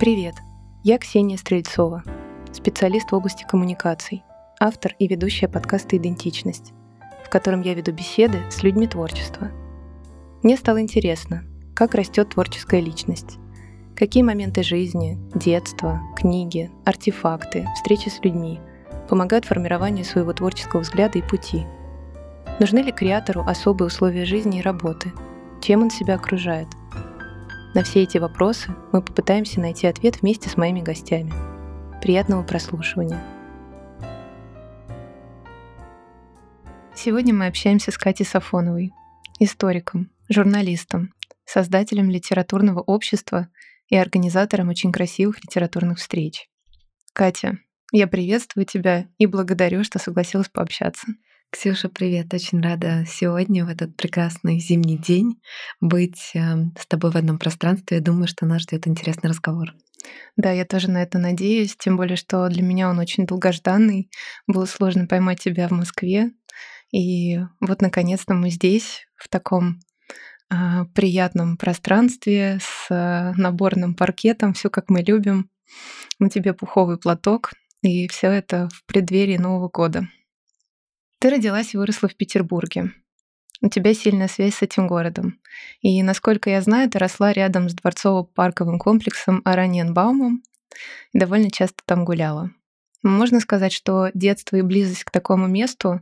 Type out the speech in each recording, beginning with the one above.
Привет, я Ксения Стрельцова, специалист в области коммуникаций, автор и ведущая подкаста «Идентичность», в котором я веду беседы с людьми творчества. Мне стало интересно, как растет творческая личность, какие моменты жизни, детства, книги, артефакты, встречи с людьми помогают формированию своего творческого взгляда и пути. Нужны ли креатору особые условия жизни и работы? Чем он себя окружает? На все эти вопросы мы попытаемся найти ответ вместе с моими гостями. Приятного прослушивания. Сегодня мы общаемся с Катей Сафоновой, историком, журналистом, создателем литературного общества и организатором очень красивых литературных встреч. Катя, я приветствую тебя и благодарю, что согласилась пообщаться. Ксюша, привет! Очень рада сегодня, в этот прекрасный зимний день, быть эм, с тобой в одном пространстве. Я думаю, что нас ждет интересный разговор. Да, я тоже на это надеюсь, тем более, что для меня он очень долгожданный. Было сложно поймать тебя в Москве. И вот, наконец-то, мы здесь, в таком э, приятном пространстве, с э, наборным паркетом, все как мы любим. На тебе пуховый платок, и все это в преддверии Нового года. Ты родилась и выросла в Петербурге. У тебя сильная связь с этим городом. И, насколько я знаю, ты росла рядом с дворцово-парковым комплексом Араньенбаумом и довольно часто там гуляла. Можно сказать, что детство и близость к такому месту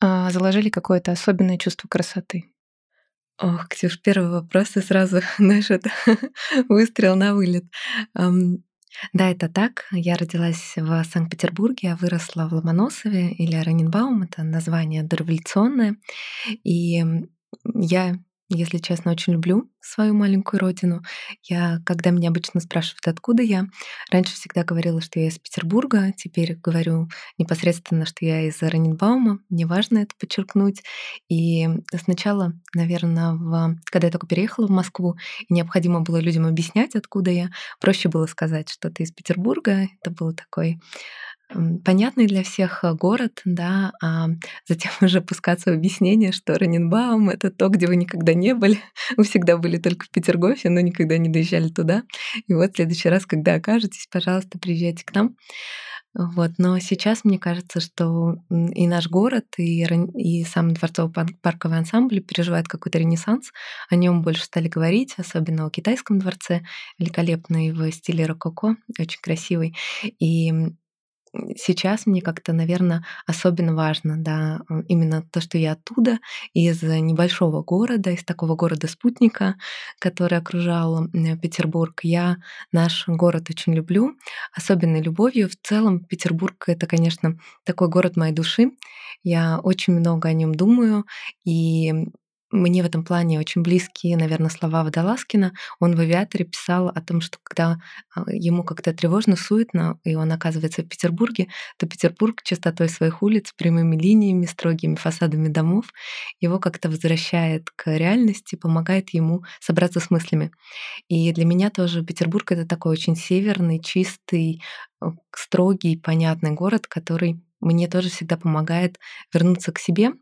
а, заложили какое-то особенное чувство красоты. Ох, Ксюш, первый вопрос, и сразу, знаешь, это выстрел на вылет. Да, это так. Я родилась в Санкт-Петербурге, а выросла в Ломоносове или Раненбаум, это название дореволюционное. И я если честно, очень люблю свою маленькую родину. Я, когда меня обычно спрашивают, откуда я, раньше всегда говорила, что я из Петербурга, теперь говорю непосредственно, что я из Раненбаума, мне важно это подчеркнуть. И сначала, наверное, в... когда я только переехала в Москву, и необходимо было людям объяснять, откуда я, проще было сказать, что ты из Петербурга. Это было такой понятный для всех э, город, да, а затем уже пускаться в объяснение, что Раненбаум — это то, где вы никогда не были. Вы всегда были только в Петергофе, но никогда не доезжали туда. И вот в следующий раз, когда окажетесь, пожалуйста, приезжайте к нам. Вот. Но сейчас мне кажется, что и наш город, и, и сам дворцово-парковый ансамбль переживает какой-то ренессанс. О нем больше стали говорить, особенно о китайском дворце, великолепный в стиле рококо, очень красивый. И сейчас мне как-то, наверное, особенно важно, да, именно то, что я оттуда, из небольшого города, из такого города-спутника, который окружал Петербург. Я наш город очень люблю, особенной любовью. В целом Петербург — это, конечно, такой город моей души. Я очень много о нем думаю, и мне в этом плане очень близкие, наверное, слова Водолазкина. Он в «Авиаторе» писал о том, что когда а, ему как-то тревожно, суетно, и он оказывается в Петербурге, то Петербург чистотой своих улиц, прямыми линиями, строгими фасадами домов его как-то возвращает к реальности, помогает ему собраться с мыслями. И для меня тоже Петербург — это такой очень северный, чистый, э, строгий, понятный город, который мне тоже всегда помогает вернуться к себе —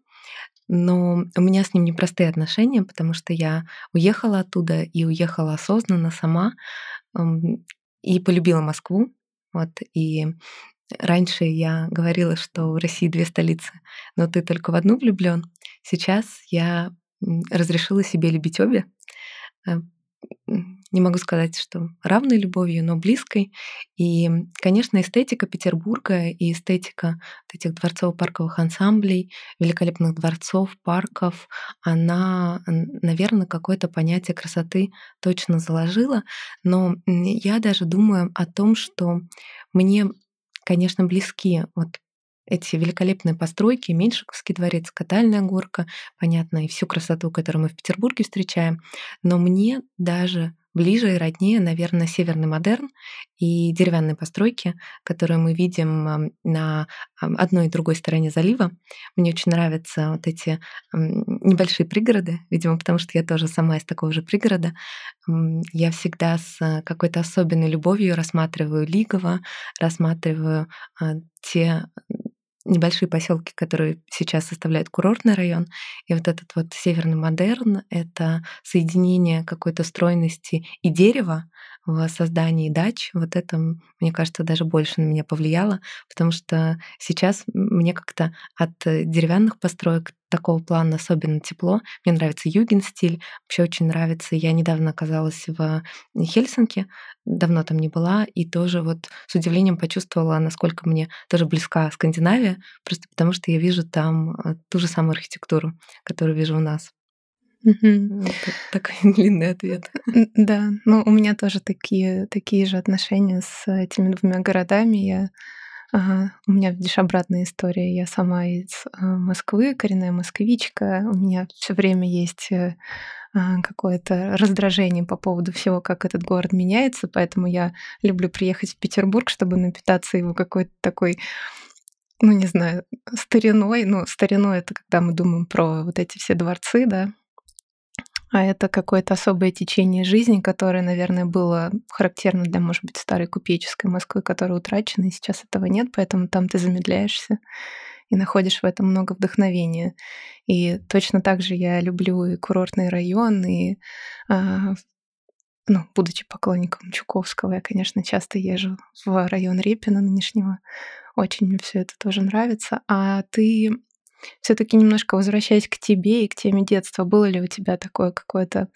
но у меня с ним непростые отношения, потому что я уехала оттуда и уехала осознанно сама и полюбила Москву. Вот, и раньше я говорила, что в России две столицы, но ты только в одну влюблен. Сейчас я разрешила себе любить обе, э, не могу сказать, что равной любовью, но близкой. И, конечно, эстетика Петербурга и эстетика этих дворцово-парковых ансамблей, великолепных дворцов, парков, она, наверное, какое-то понятие красоты точно заложила. Но я даже думаю о том, что мне, конечно, близки вот эти великолепные постройки, Меньшиковский дворец, Катальная горка, понятно, и всю красоту, которую мы в Петербурге встречаем. Но мне даже ближе и роднее, наверное, северный модерн и деревянные постройки, которые мы видим на одной и другой стороне залива. Мне очень нравятся вот эти небольшие пригороды, видимо, потому что я тоже сама из такого же пригорода. Я всегда с какой-то особенной любовью рассматриваю Лигово, рассматриваю а, те небольшие поселки, которые сейчас составляют курортный район. И вот этот вот северный модерн — это соединение какой-то стройности и дерева, в создании дач, вот это, мне кажется, даже больше на меня повлияло, потому что сейчас мне как-то от деревянных построек такого плана особенно тепло. Мне нравится юген-стиль, вообще очень нравится. Я недавно оказалась в Хельсинки, давно там не была, и тоже вот с удивлением почувствовала, насколько мне тоже близка Скандинавия, просто потому что я вижу там э, ту же самую архитектуру, которую вижу у нас. Вот такой длинный ответ. Да, ну у меня тоже такие, такие же отношения с этими двумя городами. Я, ага, у меня, видишь, обратная история. Я сама из э, Москвы, коренная москвичка. У меня все время есть э, а, какое-то раздражение по поводу всего, как этот город меняется, поэтому я люблю приехать в Петербург, чтобы напитаться его какой-то такой ну, не знаю, стариной. Ну, стариной — это когда мы думаем про вот эти все дворцы, да, а это какое-то особое течение жизни, которое, наверное, было характерно для, может быть, старой купеческой Москвы, которая утрачена, и сейчас этого нет, поэтому там ты замедляешься и находишь в этом много вдохновения. И точно так же я люблю и курортный район, и а, ну, будучи поклонником Чуковского, я, конечно, часто езжу в район Репина нынешнего. Очень мне все это тоже нравится. А ты все-таки немножко возвращаясь к тебе и к теме детства, было ли у тебя такое какое-то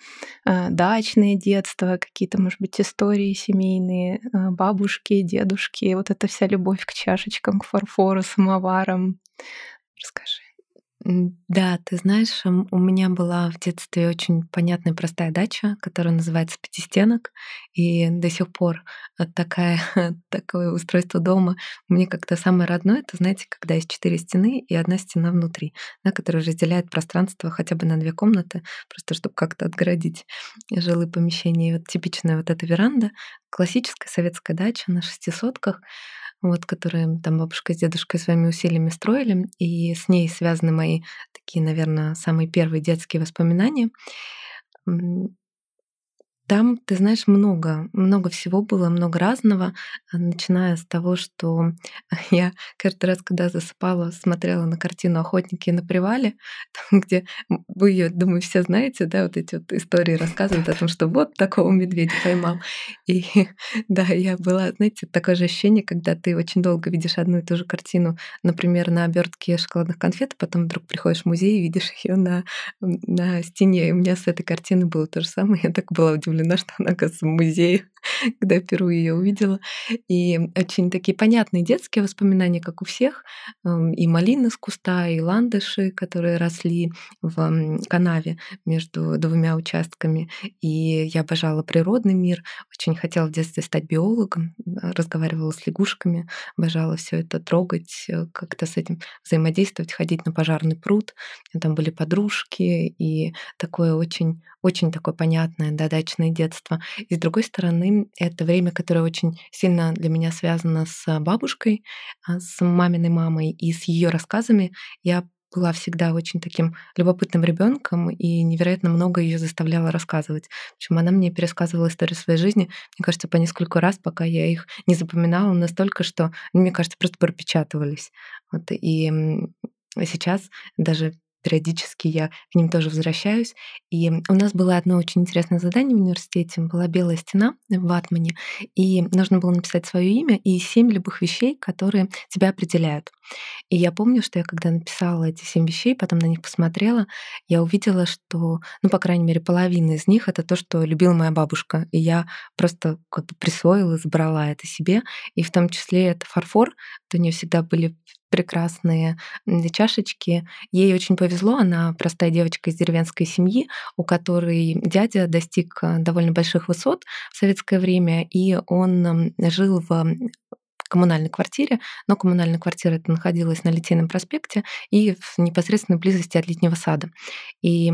э, дачное детство, какие-то, может быть, истории семейные, э, бабушки, дедушки, вот эта вся любовь к чашечкам, к фарфору, самоварам? Расскажи. Да, ты знаешь, у меня была в детстве очень понятная простая дача, которая называется «Пятистенок», и до сих пор такая, такое устройство дома мне как-то самое родное. Это, знаете, когда есть четыре стены и одна стена внутри, да, которая разделяет пространство хотя бы на две комнаты, просто чтобы как-то отгородить жилые помещения. И вот типичная вот эта веранда, классическая советская дача на шестисотках — вот, которые там бабушка с дедушкой своими усилиями строили, и с ней связаны мои такие, наверное, самые первые детские воспоминания. Там, ты знаешь, много, много всего было, много разного, а, начиная с того, что я каждый раз, когда засыпала, смотрела на картину «Охотники на привале», там, где вы ее, думаю, все знаете, да, вот эти вот истории рассказывают о том, что вот такого медведя поймал. И да, я была, знаете, такое же ощущение, когда ты очень долго видишь одну и ту же картину, например, на обертке шоколадных конфет, а потом вдруг приходишь в музей и видишь ее на, на стене. И у меня с этой картиной было то же самое. Я так была удивлена удивлена, что она, оказывается, в музее, когда впервые ее увидела. И очень такие понятные детские воспоминания, как у всех. Эм, и малины с куста, и ландыши, которые росли в канаве между двумя участками. И я обожала природный мир, очень хотела в детстве стать биологом, разговаривала с лягушками, обожала все это трогать, э, как-то с этим взаимодействовать, ходить на пожарный пруд. Там были подружки, и такое очень, очень такое понятное, да, дачное детство. И с другой стороны, это время, которое очень сильно для меня связано с бабушкой, а, с маминой мамой и с ее рассказами. Я была всегда очень таким любопытным ребенком и невероятно много ее заставляла рассказывать. Причем она мне пересказывала историю своей жизни, мне кажется, по несколько раз, пока я их не запоминала настолько, что мне кажется, просто пропечатывались. Вот, и сейчас даже периодически я к ним тоже возвращаюсь. И у нас было одно очень интересное задание в университете. Была белая стена в ватмане, и нужно было написать свое имя и семь любых вещей, которые тебя определяют. И я помню, что я когда написала эти семь вещей, потом на них посмотрела, я увидела, что, ну, по крайней мере, половина из них — это то, что любила моя бабушка. И я просто как бы присвоила, забрала это себе. И в том числе это фарфор. У нее всегда были прекрасные чашечки. Ей очень повезло, она простая девочка из деревенской семьи, у которой дядя достиг э, довольно больших высот в советское время, и он жил в коммунальной квартире, но коммунальная квартира это находилась на Литейном проспекте и в непосредственной близости от летнего сада. И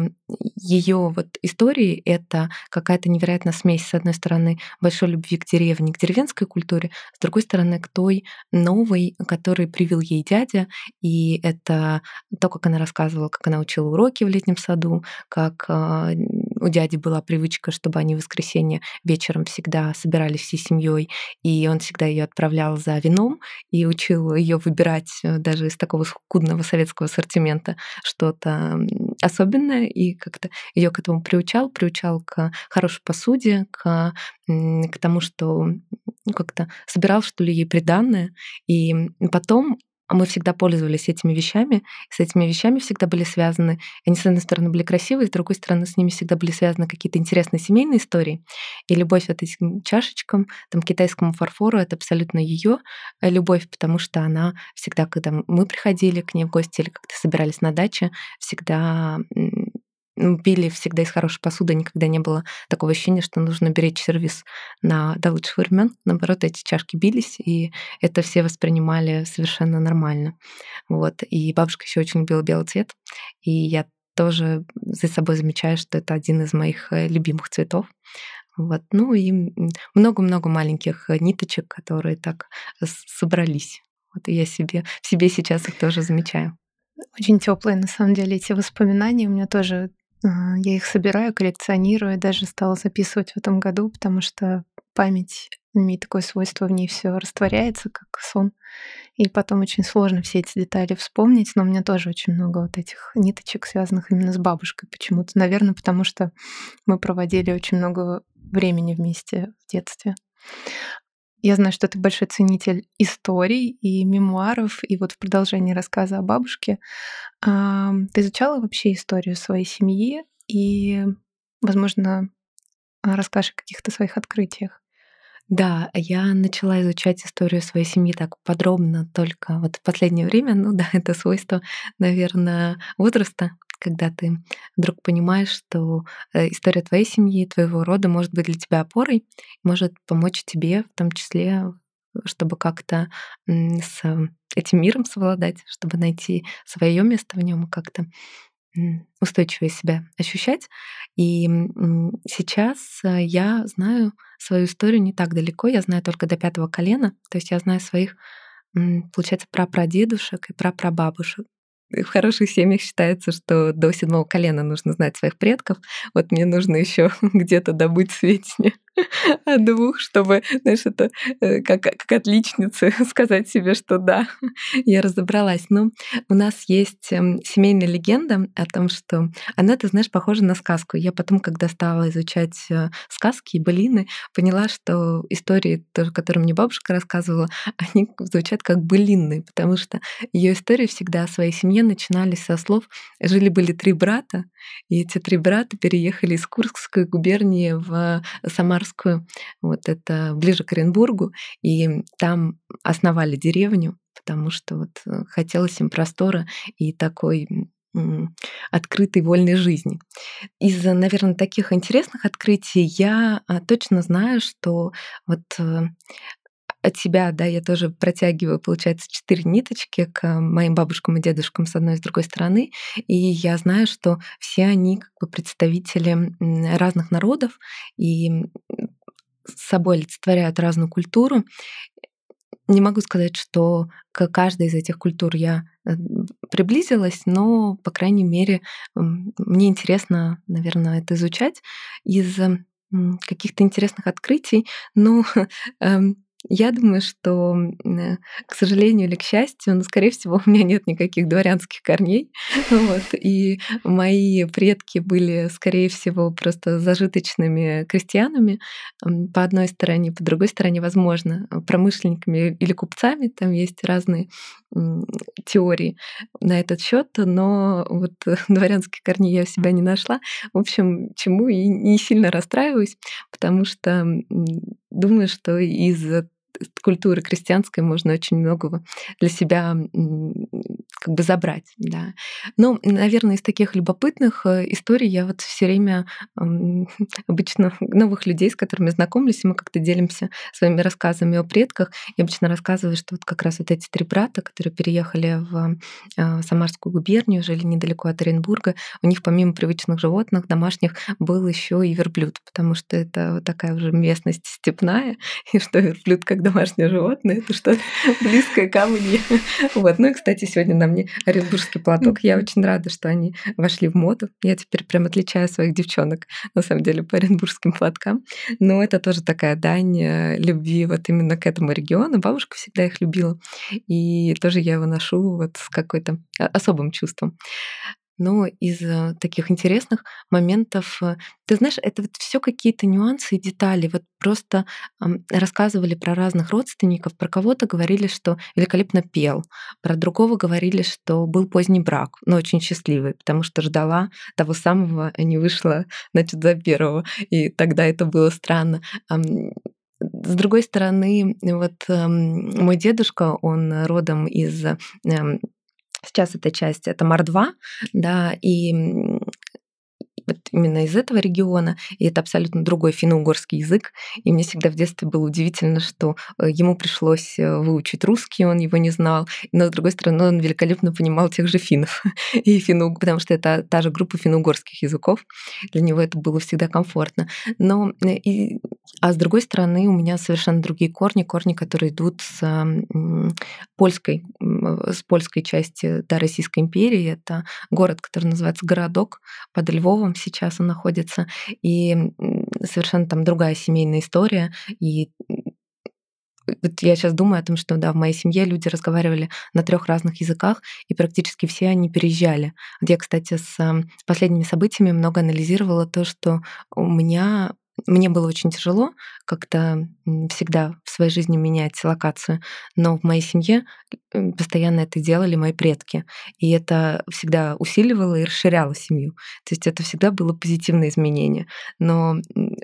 ее вот истории — это какая-то невероятная смесь, с одной стороны, большой любви к деревне, к деревенской культуре, с другой стороны, к той новой, которую привил ей дядя, и это то, как она рассказывала, как она учила уроки в летнем саду, как а, у дяди была привычка, чтобы они в воскресенье вечером всегда собирались всей семьей, и он всегда ее отправлял за вином и учил ее выбирать э, даже из такого скудного советского ассортимента что-то особенное, и как-то ее к этому приучал, приучал к хорошей посуде, к, к тому, что ну, как-то собирал, что ли, ей приданное. И потом мы всегда пользовались этими вещами, с этими вещами всегда были связаны, они, с одной стороны, были красивые, с другой стороны, с ними всегда были связаны какие-то интересные семейные истории. И любовь от этим чашечкам, там, китайскому фарфору, это абсолютно ее э, любовь, потому что она всегда, когда мы приходили к ней в гости или как-то собирались на даче, всегда пили всегда из хорошей посуды, никогда не было такого ощущения, что нужно беречь сервис на до лучших времен. Наоборот, эти чашки бились, и это все воспринимали совершенно нормально. Вот. И бабушка еще очень любила белый цвет, и я тоже за собой замечаю, что это один из моих э, любимых цветов. Вот. Ну и много-много маленьких ниточек, которые так собрались. Вот я себе, в себе сейчас их тоже замечаю. Очень теплые, на самом деле, эти воспоминания. У меня тоже я их собираю, коллекционирую, даже стала записывать в этом году, потому что память имеет такое свойство, в ней все растворяется, как сон. И потом очень сложно все эти детали вспомнить, но у меня тоже очень много вот этих ниточек, связанных именно с бабушкой почему-то. Наверное, потому что мы проводили очень много времени вместе в детстве. Я знаю, что ты большой ценитель историй и мемуаров, и вот в продолжении рассказа о бабушке ты изучала вообще историю своей семьи и, возможно, расскажешь о каких-то своих открытиях? Да, я начала изучать историю своей семьи так подробно только вот в последнее время. Ну да, это свойство, наверное, возраста, когда ты вдруг понимаешь, что э, история твоей семьи, твоего рода может быть для тебя опорой, может помочь тебе в том числе чтобы как-то с этим миром совладать, чтобы найти свое место в нем и как-то устойчивее себя ощущать. И сейчас э, я знаю свою историю не так далеко, я знаю только до пятого колена, то есть я знаю своих, получается, прапрадедушек и прапрабабушек в хороших семьях считается, что до седьмого колена нужно знать своих предков. Вот мне нужно еще где-то добыть сведения о двух, чтобы, знаешь, это э, как, как отличницы сказать себе, что да, я разобралась. Но у нас есть эм, семейная легенда о том, что она, ты знаешь, похожа на сказку. Я потом, когда стала изучать э, сказки и былины, поняла, что истории, которые мне бабушка рассказывала, они звучат как былинные, потому что ее истории всегда о своей семье начинались со слов «жили-были три брата», и эти три брата переехали из Курской губернии в Самарскую Приморскую, вот это ближе к Оренбургу, и там основали деревню, потому что вот э, хотелось им простора и такой открытой вольной жизни. Из, наверное, таких интересных открытий я а, точно знаю, что вот э, от себя, да, я тоже протягиваю, получается, четыре ниточки к моим бабушкам и дедушкам с одной и с другой стороны. И я знаю, что все они как бы представители разных народов и с собой олицетворяют разную культуру. Не могу сказать, что к каждой из этих культур я э, приблизилась, но, по крайней мере, мне интересно, наверное, это изучать из каких-то интересных открытий. Ну, Я думаю, что, э, к сожалению или к счастью, но, скорее всего, у меня нет никаких дворянских корней. Вот. И мои предки были, скорее всего, просто зажиточными крестьянами по одной стороне, по другой стороне, возможно, промышленниками или купцами. Там есть разные теории на этот счет, но вот дворянские корни я у себя не нашла. В общем, чему и не сильно расстраиваюсь, потому что думаю, что из культуры крестьянской можно очень многого для себя как бы забрать, да. Но, наверное, из таких любопытных э, историй я вот все время обычно новых людей, с которыми знакомлюсь, и мы как-то делимся своими рассказами о предках. Я обычно рассказываю, что вот как раз вот эти три брата, которые переехали в а, Самарскую губернию, жили недалеко от Оренбурга, у них помимо привычных животных домашних был еще и верблюд, потому что это вот такая уже местность степная, и что верблюд как домашнее животное, это что близкое ко мне. Вот. Ну и, кстати, сегодня на мне оренбургский платок. Я очень рада, что они вошли в моду. Я теперь прям отличаю своих девчонок, на самом деле, по оренбургским платкам. Но это тоже такая дань э, любви вот именно к этому региону. Бабушка всегда их любила. И тоже я его ношу вот с какой-то особым чувством. Но из э, таких интересных моментов, э, ты знаешь, это вот все какие-то нюансы и детали. Вот просто рассказывали про разных родственников, про кого-то говорили, что великолепно пел, про другого говорили, что был поздний брак, но очень счастливый, потому что ждала того самого, а не вышла, значит, за первого. И тогда это было странно. С другой стороны, вот мой дедушка, он родом из Сейчас эта часть это Мордва, да, и вот именно из этого региона, и это абсолютно другой финно-угорский язык. И мне всегда в детстве было удивительно, что э, ему пришлось э, выучить русский, он его не знал, но, с другой стороны, он великолепно понимал тех же финнов, и финно потому что это та же группа финно-угорских языков, для него это было всегда комфортно. Но, э, и, а с другой стороны, у меня совершенно другие корни, корни, которые идут с польской, с польской части да, Российской империи. Это город, который называется Городок под Львовом, сейчас он находится, и совершенно там другая семейная история, и вот я сейчас думаю о том, что да, в моей семье люди разговаривали на трех разных языках, и практически все они переезжали. Вот я, кстати, с последними событиями много анализировала то, что у меня мне было очень тяжело как-то всегда в своей жизни менять локацию, но в моей семье постоянно это делали мои предки, и это всегда усиливало и расширяло семью. То есть это всегда было позитивное изменение. Но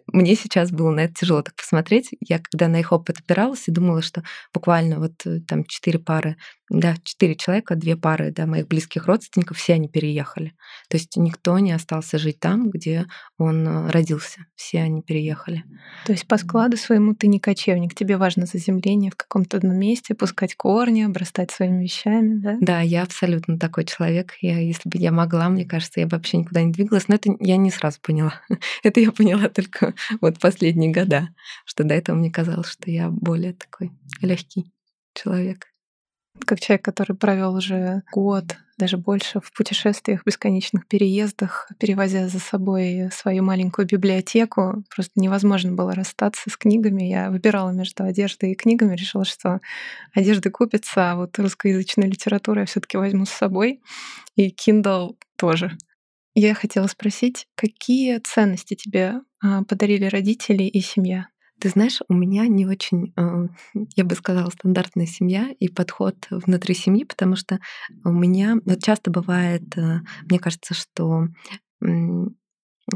мне сейчас было на это тяжело так посмотреть. Я когда на их опыт опиралась и думала, что буквально вот э, там четыре пары да, четыре человека, две пары да, моих близких родственников, все они переехали. То есть никто не остался жить там, где он э, родился. Все они переехали. То есть по складу своему ты не кочевник. Тебе важно заземление в каком-то одном месте, пускать корни, обрастать своими вещами, да? Да, я абсолютно такой человек. Я, если бы я могла, мне кажется, я бы вообще никуда не двигалась. Но это я не сразу поняла. это я поняла только вот последние года, что до этого мне казалось, что я более такой легкий человек как человек, который провел уже год, даже больше в путешествиях, бесконечных переездах, перевозя за собой свою маленькую библиотеку, просто невозможно было расстаться с книгами. Я выбирала между одеждой и книгами, решила, что одежды купится, а вот русскоязычную литературу я все таки возьму с собой, и Kindle тоже. Я хотела спросить, какие ценности тебе а, подарили родители и семья? Ты знаешь, у меня не очень, э, я бы сказала, стандартная семья и подход внутри семьи, потому что у меня вот часто бывает, э, мне кажется, что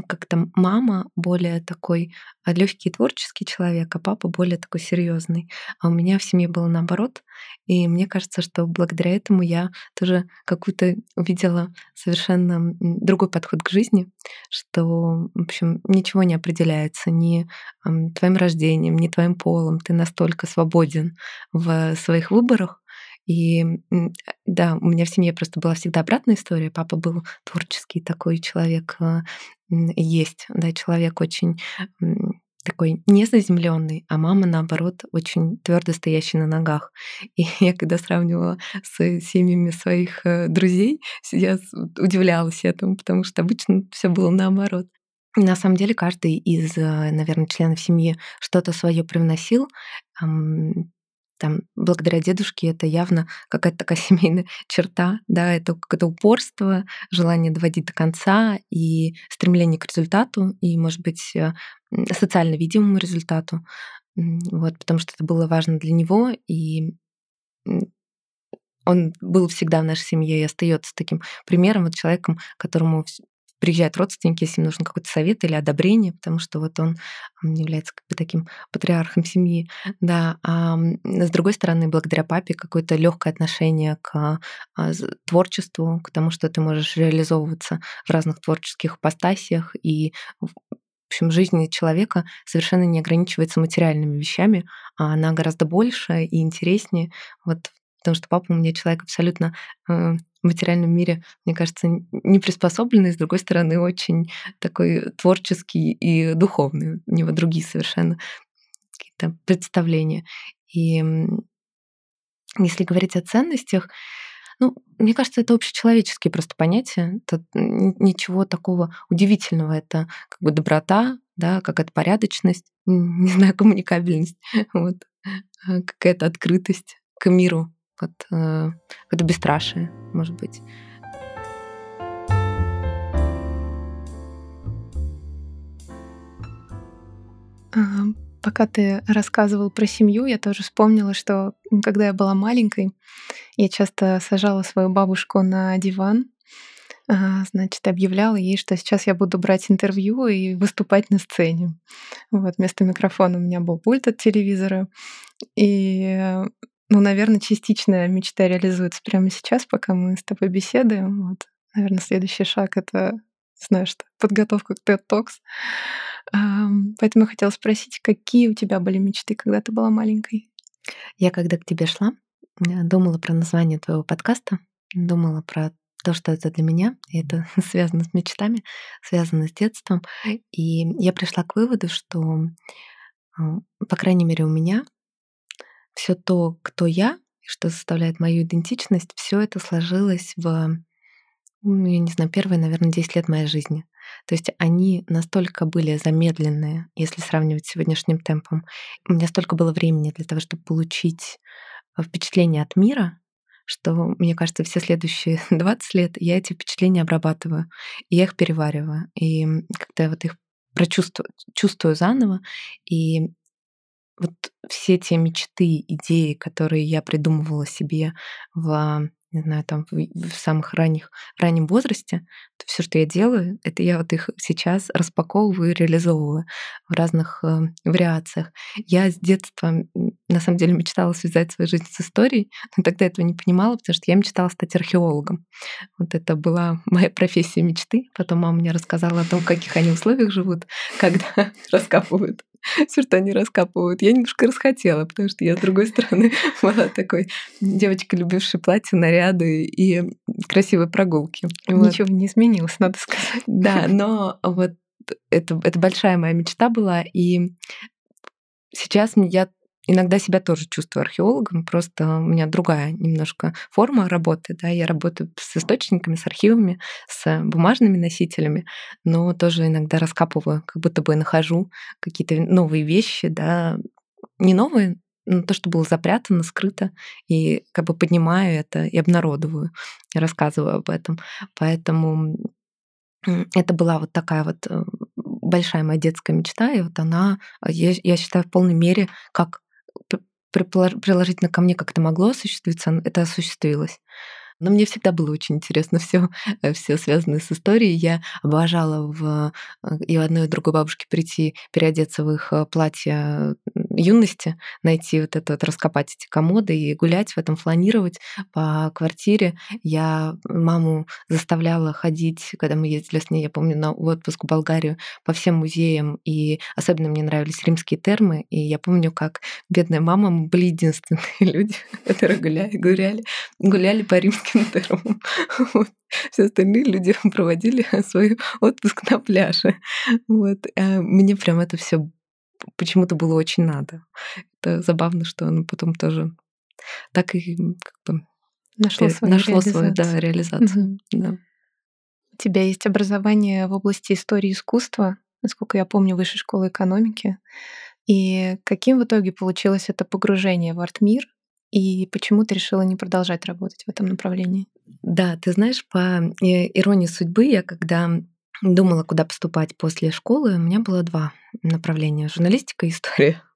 как-то мама более такой а, легкий творческий человек, а папа более такой серьезный. А у меня в семье было наоборот. И мне кажется, что благодаря этому я тоже какую-то увидела совершенно другой подход к жизни, что, в общем, ничего не определяется ни твоим рождением, ни твоим полом. Ты настолько свободен в своих выборах, и да, у меня в семье просто была всегда обратная история. Папа был творческий такой человек, а, есть, да, человек очень такой незаземленный, а мама, наоборот, очень твердо стоящая на ногах. И я когда сравнивала с семьями своих э, друзей, я удивлялась этому, потому что обычно все было наоборот. На самом деле каждый из, э, наверное, членов семьи что-то свое привносил там, благодаря дедушке это явно какая-то такая семейная черта, да, это какое-то упорство, желание доводить до конца и стремление к результату, и, может быть, э, социально видимому результату, вот, потому что это было важно для него, и он был всегда в нашей семье и остается таким примером, вот человеком, которому приезжают родственники, если им нужен какой-то совет или одобрение, потому что вот он является как бы таким патриархом семьи, да. А с другой стороны, благодаря папе какое-то легкое отношение к а, творчеству, к тому, что ты можешь реализовываться в разных творческих постасиях и в общем, жизнь человека совершенно не ограничивается материальными вещами, а она гораздо больше и интереснее. Вот потому что папа у меня человек абсолютно э, в материальном мире, мне кажется, не приспособленный, с другой стороны, очень такой творческий и духовный. У него другие совершенно какие-то представления. И если говорить о ценностях, ну, мне кажется, это общечеловеческие просто понятия. Тут ничего такого удивительного. Это как бы доброта, да, какая-то порядочность, не знаю, коммуникабельность, вот, а, какая-то открытость к миру, вот, э, это бесстрашие, может быть. Пока ты рассказывал про семью, я тоже вспомнила, что когда я была маленькой, я часто сажала свою бабушку на диван, а, значит, объявляла ей, что сейчас я буду брать интервью и выступать на сцене. Вот, вместо микрофона у меня был пульт от телевизора. И, ну, наверное, частичная мечта реализуется прямо сейчас, пока мы с тобой беседуем. Вот, наверное, следующий шаг — это, знаю, что подготовка к TED Talks. Поэтому я хотела спросить, какие у тебя были мечты, когда ты была маленькой? Я когда к тебе шла, думала про название твоего подкаста, думала про то, что это для меня, и это связано с мечтами, связано с детством. И я пришла к выводу, что, а, по крайней мере, у меня все то, кто я, что составляет мою идентичность, все это сложилось в, ну, я не знаю, первые, наверное, 10 лет моей жизни. То есть они настолько были замедленные, если сравнивать с сегодняшним темпом. У меня столько было времени для того, чтобы получить э, впечатление от мира, что, мне кажется, все следующие 20 лет я эти впечатления обрабатываю, я их перевариваю. И я вот их прочувствую, чувствую заново, и вот все те мечты, идеи, которые я придумывала себе в не знаю, там в, самых ранних, раннем возрасте, то все, что я делаю, это я вот их сейчас распаковываю и реализовываю в разных э, вариациях. Я с детства, на самом деле, мечтала связать свою жизнь с историей, но тогда этого не понимала, потому что я мечтала стать археологом. Вот это была моя профессия мечты. Потом мама мне рассказала о том, в каких они условиях живут, когда раскапывают все, что они раскапывают. Я немножко расхотела, потому что я, с другой стороны, была такой девочкой, любившей платья, наряды и красивые прогулки. Ничего вот. не изменилось, надо сказать. Да, но вот это, это большая моя мечта была, и сейчас я иногда себя тоже чувствую археологом, просто у меня другая немножко форма работы, да, я работаю с источниками, с архивами, с бумажными носителями, но тоже иногда раскапываю, как будто бы нахожу какие-то новые вещи, да, не новые, но то, что было запрятано, скрыто, и как бы поднимаю это и обнародоваю, и рассказываю об этом. Поэтому это была вот такая вот э, большая моя детская мечта, и вот она, я, я считаю, в полной мере как приложительно ко мне как это могло осуществиться, это осуществилось. Но мне всегда было очень интересно все, э, все связанное с историей. Я обожала в, э, и у одной и другой бабушки прийти, переодеться в их э, платье юности, найти вот это, вот, раскопать эти комоды и гулять в этом, фланировать по квартире. Я маму заставляла ходить, когда мы ездили с ней, я помню, на отпуск в Болгарию, по всем музеям, и особенно мне нравились римские термы, и я помню, как бедная мама, мы были единственные люди, которые гуляли, гуляли, гуляли по римским кинотермом. Вот. Все остальные люди проводили свой отпуск на пляже. Вот. А мне прям это все почему-то было очень надо. Это забавно, что оно потом тоже так и как бы нашло, свою нашло реализацию. свою да, реализацию. Угу. Да. У тебя есть образование в области истории искусства, насколько я помню, высшей школы экономики. И каким в итоге получилось это погружение в арт-мир? И почему ты решила не продолжать работать в этом направлении? Да, ты знаешь, по э, иронии судьбы, я когда думала, куда поступать после школы, у меня было два направления — журналистика и история.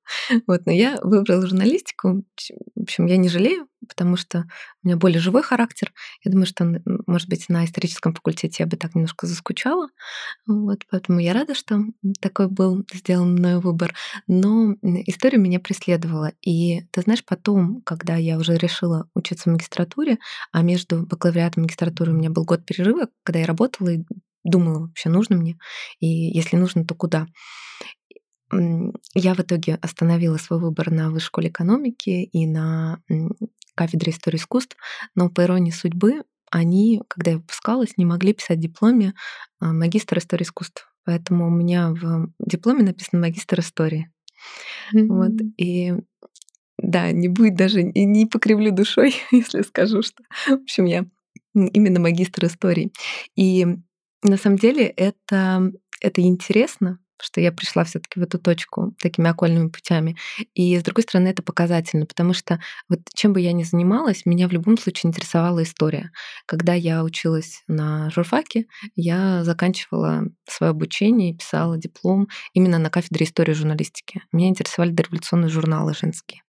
Вот, но я выбрала журналистику. В общем, я не жалею, потому что у меня более живой характер. Я думаю, что, может быть, на историческом факультете я бы так немножко заскучала. Вот, поэтому я рада, что такой был сделан мной выбор. Но история меня преследовала. И ты знаешь, потом, когда я уже решила учиться в магистратуре, а между бакалавриатом и магистратурой у меня был год перерыва, когда я работала и думала, вообще нужно мне, и если нужно, то куда. Я в итоге остановила свой выбор на высшей школе экономики и на кафедре истории искусств, но по иронии судьбы они, когда я выпускалась, не могли писать в дипломе а, магистр истории искусств. Поэтому у меня в дипломе написано магистр истории. Mm-hmm. Вот. И да, не будет даже, не покривлю душой, если скажу, что, в общем, я именно магистр истории. И на самом деле это, это интересно, что я пришла все таки в эту точку такими окольными путями. И, с другой стороны, это показательно, потому что вот чем бы я ни занималась, меня в любом случае интересовала история. Когда я училась на журфаке, я заканчивала свое обучение писала диплом именно на кафедре истории журналистики. Меня интересовали дореволюционные журналы женские.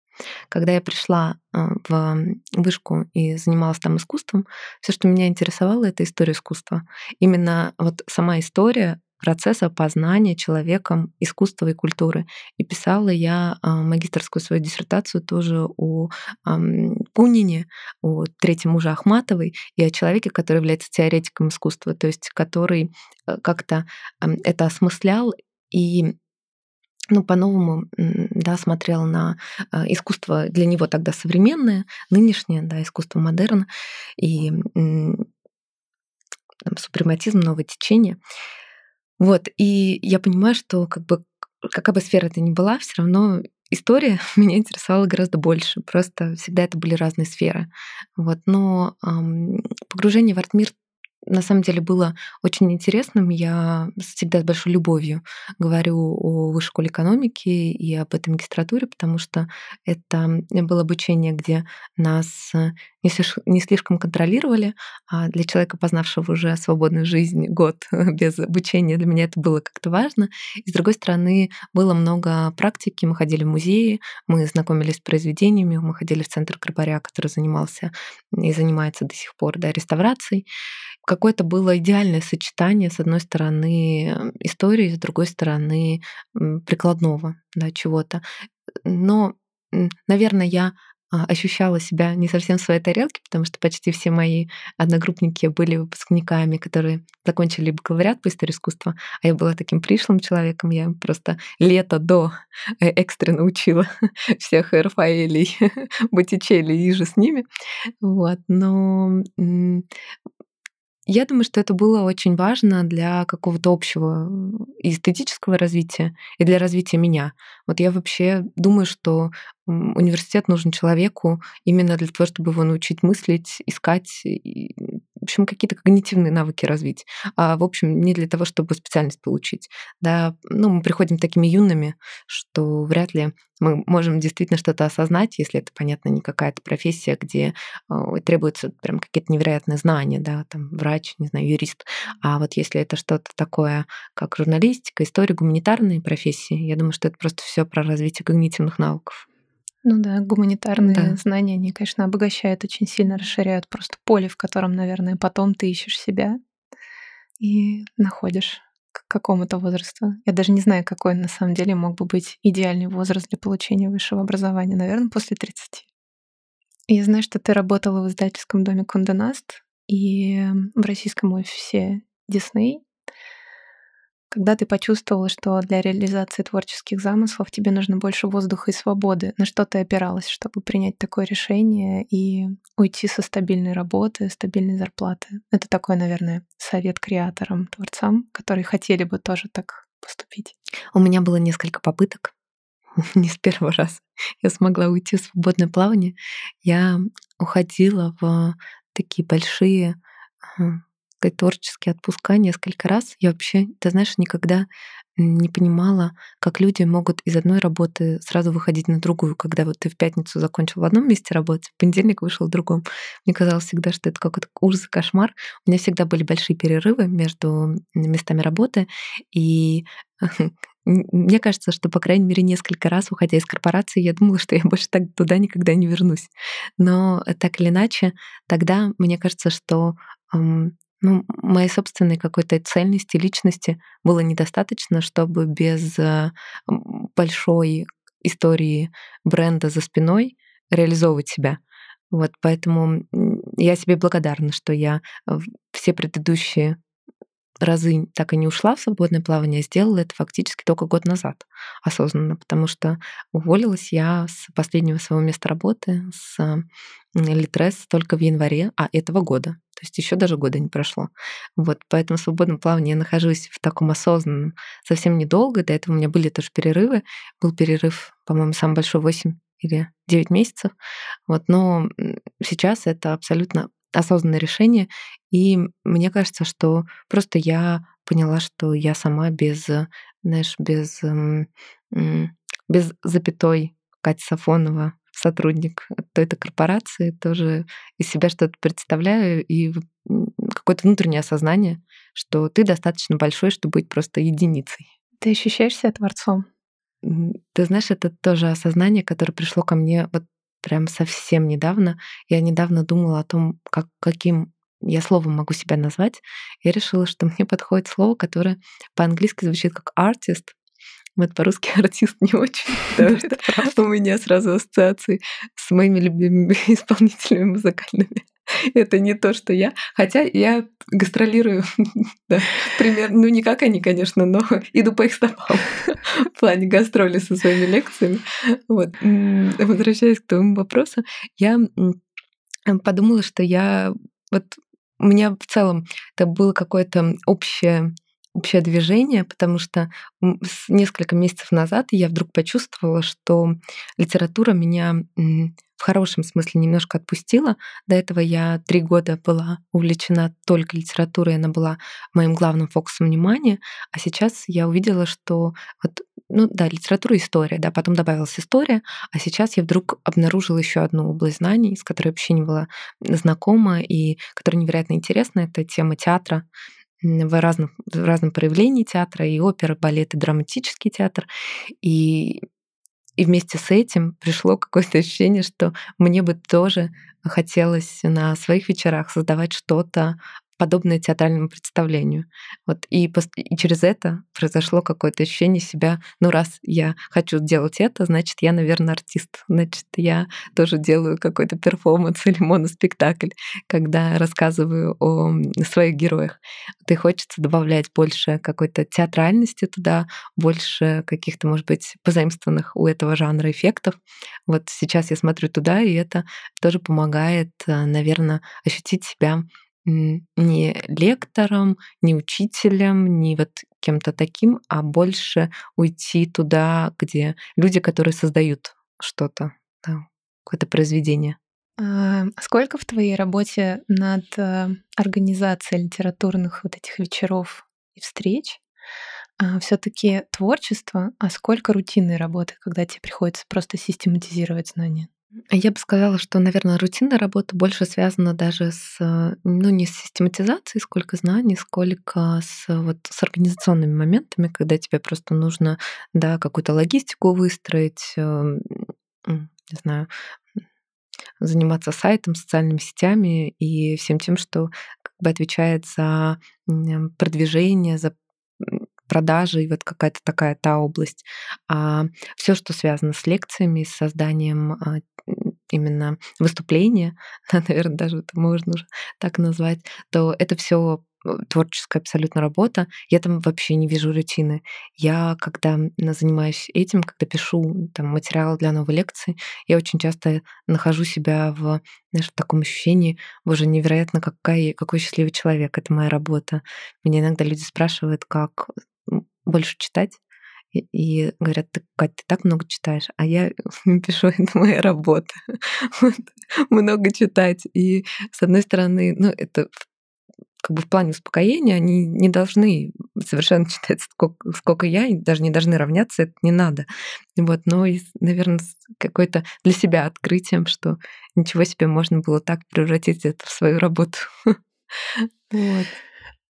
Когда я пришла а, в вышку и занималась там искусством, все, что меня интересовало, это история искусства. Именно вот сама история процесса познания человеком искусства и культуры. И писала я а, магистрскую свою диссертацию тоже о Пунине, о третьем муже Ахматовой и о человеке, который является теоретиком искусства, то есть который э, как-то это осмыслял и ну, по-новому да, смотрел на а, искусство для него тогда современное, нынешнее, да, искусство модерн и там, супрематизм, новое течение. Вот, и я понимаю, что как бы какая бы сфера это ни была, все равно история меня интересовала гораздо больше. Просто всегда это были разные сферы. Вот, но эм, погружение в арт-мир на самом деле было очень интересным. Я всегда с большой любовью говорю о высшей школе экономики и об этой магистратуре, потому что это было обучение, где нас не слишком контролировали, а для человека, познавшего уже свободную жизнь год без обучения, для меня это было как-то важно. И с другой стороны, было много практики, мы ходили в музеи, мы знакомились с произведениями, мы ходили в центр Крабаря, который занимался и занимается до сих пор да, реставрацией какое-то было идеальное сочетание, с одной стороны, истории, с другой стороны, прикладного да, чего-то. Но, наверное, я а, ощущала себя не совсем в своей тарелке, потому что почти все мои одногруппники были выпускниками, которые закончили бакалавриат по истории искусства, а я была таким пришлым человеком, я просто лето до э, экстренно учила всех Рафаэлей, Боттичелли и же с ними. Вот. Но я думаю, что это было очень важно для какого-то общего эстетического развития и для развития меня. Вот я вообще думаю, что университет нужен человеку именно для того, чтобы его научить мыслить, искать, общем, какие-то когнитивные навыки развить. А, в общем, не для того, чтобы специальность получить. Да, ну, мы приходим такими юными, что вряд ли мы можем действительно что-то осознать, если это, понятно, не какая-то профессия, где э, требуются прям какие-то невероятные знания, да, там врач, не знаю, юрист. А вот если это что-то такое, как журналистика, история, гуманитарные профессии, я думаю, что это просто все про развитие когнитивных навыков. Ну да, гуманитарные да. знания, они, конечно, обогащают, очень сильно расширяют просто поле, в котором, наверное, потом ты ищешь себя и находишь к какому-то возрасту. Я даже не знаю, какой на самом деле мог бы быть идеальный возраст для получения высшего образования. Наверное, после 30. Я знаю, что ты работала в издательском доме Конденаст и в российском офисе Дисней. Когда ты почувствовала, что для реализации творческих замыслов тебе нужно больше воздуха и свободы, на что ты опиралась, чтобы принять такое решение и уйти со стабильной работы, стабильной зарплаты? Это такой, наверное, совет креаторам, творцам, которые хотели бы тоже так поступить. У меня было несколько попыток, не с первого раза. Я смогла уйти в свободное плавание. Я уходила в такие большие сказать, творческие отпуска несколько раз. Я вообще, ты знаешь, никогда не понимала, как люди могут из одной работы сразу выходить на другую, когда вот ты в пятницу закончил в одном месте работать, в понедельник вышел в другом. Мне казалось всегда, что это какой-то ужас и кошмар. У меня всегда были большие перерывы между местами работы, и мне кажется, что, по крайней мере, несколько раз, уходя из корпорации, я думала, что я больше так туда никогда не вернусь. Но так или иначе, тогда мне кажется, что ну, моей собственной какой-то цельности личности было недостаточно, чтобы без э, большой истории бренда за спиной реализовывать себя. Вот поэтому я себе благодарна, что я все предыдущие разы так и не ушла в свободное плавание, сделала это фактически только год назад осознанно, потому что уволилась я с последнего своего места работы, с Литрес только в январе а этого года. То есть еще даже года не прошло. Вот, поэтому в свободном плавании я нахожусь в таком осознанном совсем недолго. До этого у меня были тоже перерывы. Был перерыв, по-моему, самый большой 8 или 9 месяцев. Вот, но сейчас это абсолютно осознанное решение. И мне кажется, что просто я поняла, что я сама без, знаешь, без, без запятой Катя Сафонова, сотрудник той-то корпорации, тоже из себя что-то представляю, и какое-то внутреннее осознание, что ты достаточно большой, чтобы быть просто единицей. Ты ощущаешь себя творцом? Ты знаешь, это тоже осознание, которое пришло ко мне вот прям совсем недавно. Я недавно думала о том, как, каким я словом могу себя назвать. Я решила, что мне подходит слово, которое по-английски звучит как artist. Вот по-русски артист не очень, потому что у меня сразу ассоциации с моими любимыми исполнителями музыкальными. Это не то, что я. Хотя я гастролирую, да, примерно, ну не как они, конечно, но иду по их стопам в плане гастроли со своими лекциями. Вот. Возвращаясь к твоему вопросу, я подумала, что я вот у меня в целом это было какое-то общее общее движение, потому что несколько месяцев назад я вдруг почувствовала, что литература меня в хорошем смысле немножко отпустила. До этого я три года была увлечена только литературой, она была моим главным фокусом внимания, а сейчас я увидела, что вот, ну да, литература и история, да, потом добавилась история, а сейчас я вдруг обнаружила еще одну область знаний, с которой вообще не была знакома и которая невероятно интересна, это тема театра, в разном, в разном проявлении театра, и опера, балет, и драматический театр. И, и вместе с этим пришло какое-то ощущение, что мне бы тоже хотелось на своих вечерах создавать что-то подобное театральному представлению. Вот, и, и через это произошло какое-то ощущение себя, ну раз я хочу делать это, значит, я, наверное, артист, значит, я тоже делаю какой-то перформанс или моноспектакль, когда рассказываю о своих героях. Вот, хочется добавлять больше какой-то театральности туда, больше каких-то, может быть, позаимствованных у этого жанра эффектов. Вот сейчас я смотрю туда, и это тоже помогает, э, наверное, ощутить себя не лектором, не учителем, не вот кем-то таким, а больше уйти туда, где люди, которые создают что-то, да, какое-то произведение. А сколько в твоей работе над э, организацией литературных вот этих вечеров и встреч а, все-таки творчество, а сколько рутинной работы, когда тебе приходится просто систематизировать знания? Я бы сказала, что, наверное, рутинная работа больше связана даже с, ну, не с систематизацией, сколько знаний, сколько с, вот, с организационными моментами, когда тебе просто нужно, да, какую-то логистику выстроить, эм, не знаю, заниматься сайтом, социальными сетями и всем тем, что как бы отвечает за продвижение, за продажи и вот какая-то такая та область. А все, что связано с лекциями, с созданием а, именно выступления, наверное, даже это можно уже так назвать, то это все творческая абсолютно работа. Я там вообще не вижу рутины. Я, когда занимаюсь этим, когда пишу там, материалы для новой лекции, я очень часто нахожу себя в, знаешь, в таком ощущении, боже, невероятно, какая, какой счастливый человек, это моя работа. Меня иногда люди спрашивают, как больше читать. И, и говорят, ты, Кать, ты так много читаешь, а я пишу, это моя работа. вот, много читать. И с одной стороны, ну, это как бы в плане успокоения они не должны совершенно читать сколько, сколько я, и даже не должны равняться, это не надо. Вот, но, наверное, какой-то для себя открытием, что ничего себе можно было так превратить это в свою работу. вот.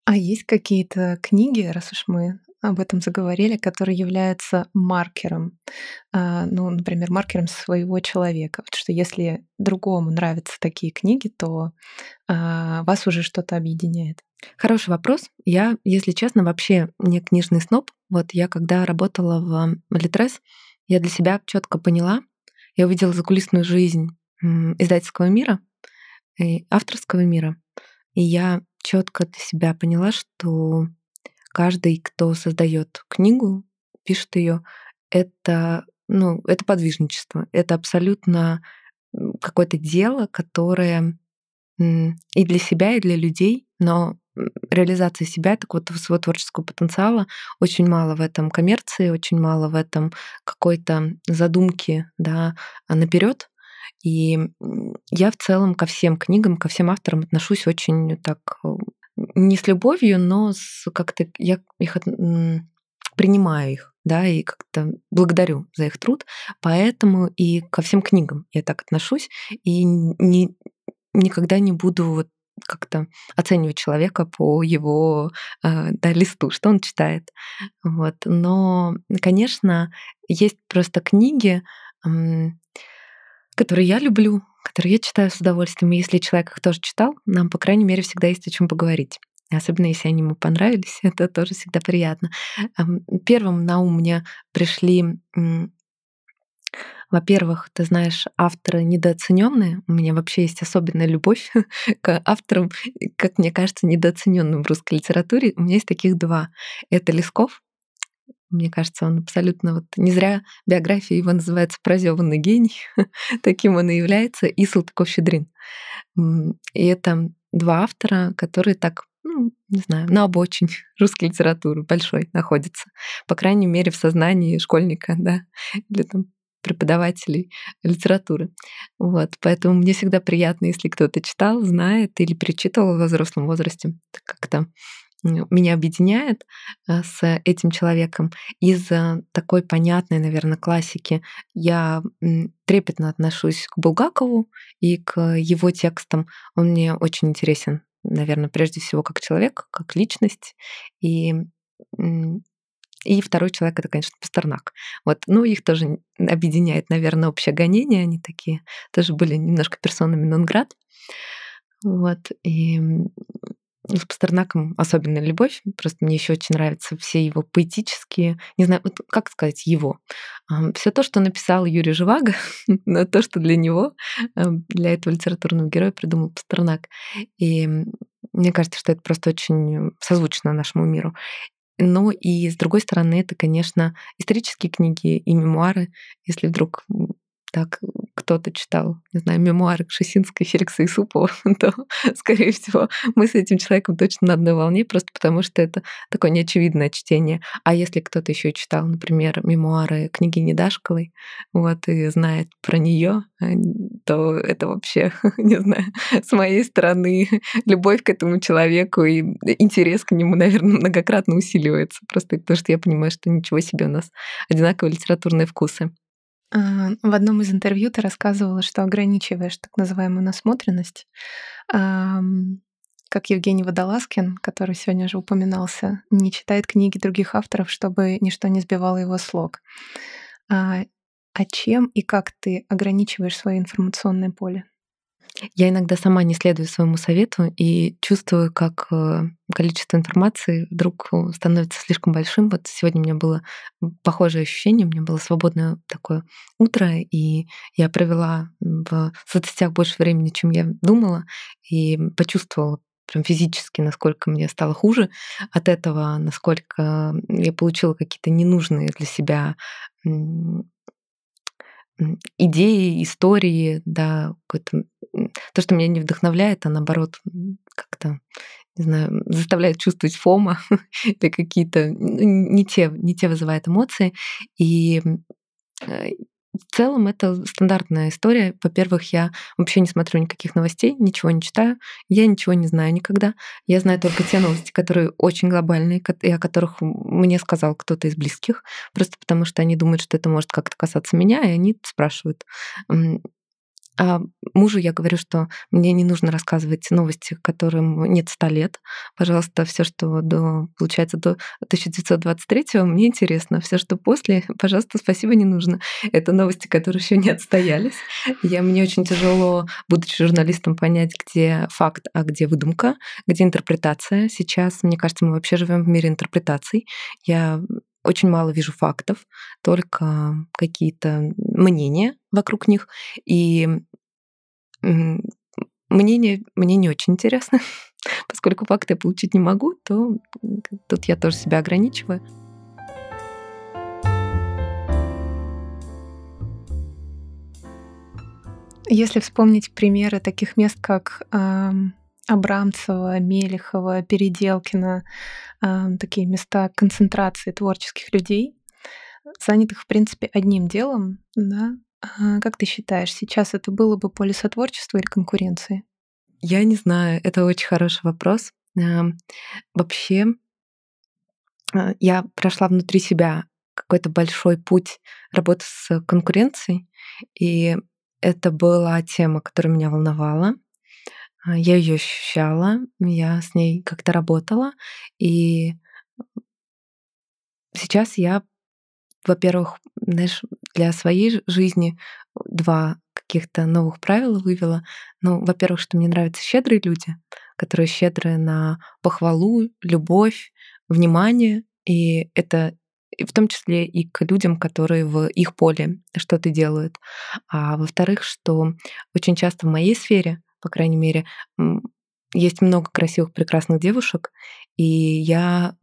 А есть какие-то книги, раз уж мы об этом заговорили, которые являются маркером, а, ну, например, маркером своего человека. Вот что если другому нравятся такие книги, то а, вас уже что-то объединяет. Хороший вопрос. Я, если честно, вообще не книжный сноб. Вот я когда работала в Литрес, я для себя четко поняла, я увидела закулисную жизнь издательского мира и авторского мира. И я четко для себя поняла, что каждый, кто создает книгу, пишет ее, это, ну, это подвижничество. Это абсолютно какое-то дело, которое и для себя, и для людей, но реализации себя, так вот своего творческого потенциала. Очень мало в этом коммерции, очень мало в этом какой-то задумки да, наперед. И я в целом ко всем книгам, ко всем авторам отношусь очень так э, не с любовью, но с как-то я их принимаю их, да, и как-то благодарю за их труд, поэтому и ко всем книгам я так отношусь и не, никогда не буду вот как-то оценивать человека по его э, да, листу, что он читает. Вот. Но, конечно, есть просто книги, которые я люблю, которые я читаю с удовольствием. И если человек их тоже читал, нам, по крайней мере, всегда есть о чем поговорить. Особенно если они ему понравились, это тоже всегда приятно. Первым на ум мне пришли во-первых, ты знаешь, авторы недооцененные. У меня вообще есть особенная любовь к авторам, как мне кажется, недооцененным в русской литературе. У меня есть таких два. Это Лесков. Мне кажется, он абсолютно вот не зря биография его называется «Прозёванный гений». Таким он и является. И Салтыков-Щедрин. И это два автора, которые так ну, не знаю, на обочине русской литературы большой находится. По крайней мере, в сознании школьника, да, или там преподавателей литературы. Вот, поэтому мне всегда приятно, если кто-то читал, знает или перечитывал в взрослом возрасте. Это как-то меня объединяет э, с этим человеком. Из такой понятной, наверное, классики я трепетно отношусь к Булгакову и к его текстам. Он мне очень интересен, наверное, прежде всего как человек, как личность. И и второй человек это, конечно, Пастернак. Вот, ну, их тоже объединяет, наверное, общее гонение. Они такие тоже были немножко персонами Нонград. Вот. И с Пастернаком особенная любовь. Просто мне еще очень нравятся все его поэтические, не знаю, вот как сказать, его. Все то, что написал Юрий Живаго, но то, что для него, для этого литературного героя придумал Пастернак. И мне кажется, что это просто очень созвучно нашему миру. Но и с другой стороны, это, конечно, исторические книги и мемуары. Если вдруг так кто-то читал, не знаю, мемуары Кшесинской, Феликса Исупова, то, скорее всего, мы с этим человеком точно на одной волне, просто потому что это такое неочевидное чтение. А если кто-то еще читал, например, мемуары княгини Дашковой, вот, и знает про нее, а, то это вообще, не знаю, с моей стороны любовь к этому человеку и интерес к нему, наверное, многократно усиливается, просто потому что я понимаю, что ничего себе у нас одинаковые литературные вкусы. А, в одном из интервью ты рассказывала, что ограничиваешь так называемую насмотренность. Как Евгений Водолазкин, который сегодня уже упоминался, не читает книги других авторов, чтобы ничто не сбивало его с лог. А, а чем и как ты ограничиваешь свое информационное поле? Я иногда сама не следую своему совету и чувствую, как э, количество информации вдруг э, становится слишком большим. Вот сегодня у меня было похожее ощущение, у меня было свободное такое утро, и я провела в соцсетях больше времени, чем я думала, и почувствовала прям физически, насколько мне стало хуже от этого, насколько я получила какие-то ненужные для себя идеи, истории, да, какое-то то, что меня не вдохновляет, а наоборот как-то, не знаю, заставляет чувствовать фома или какие-то не те, не те вызывает эмоции. И э, в целом это стандартная история. Во-первых, я вообще не смотрю никаких новостей, ничего не читаю, я ничего не знаю никогда. Я знаю только те новости, которые очень глобальные, и о которых мне сказал кто-то из близких, просто потому что они думают, что это может как-то касаться меня, и они спрашивают. А мужу я говорю, что мне не нужно рассказывать новости, которым нет ста лет. Пожалуйста, все, что до, получается, до 1923 мне интересно. Все, что после, пожалуйста, спасибо, не нужно. Это новости, которые еще не отстоялись. Я, мне очень тяжело, будучи журналистом, понять, где факт, а где выдумка, где интерпретация. Сейчас, мне кажется, мы вообще живем в мире интерпретаций. Я очень мало вижу фактов, только какие-то мнения вокруг них. И мнение мне не очень интересно. Поскольку факты я получить не могу, то тут я тоже себя ограничиваю. Если вспомнить примеры таких мест, как Абрамцева, Мелехова, Переделкина, э, такие места концентрации творческих людей, занятых, в принципе, одним делом, да. А как ты считаешь, сейчас это было бы поле сотворчества или конкуренции? Я не знаю, это очень хороший вопрос. Вообще, а, я прошла внутри себя какой-то большой путь работы с конкуренцией, и это была тема, которая меня волновала. А, я ее ощущала, я с ней как-то работала, и сейчас я, во-первых, знаешь, для своей жизни два каких-то новых правил вывела. Ну, во-первых, что мне нравятся щедрые люди, которые щедрые на похвалу, любовь, внимание, и это в том числе и к людям, которые в их поле что-то делают. А во-вторых, что очень часто в моей сфере, по крайней мере, есть много красивых, прекрасных девушек, и я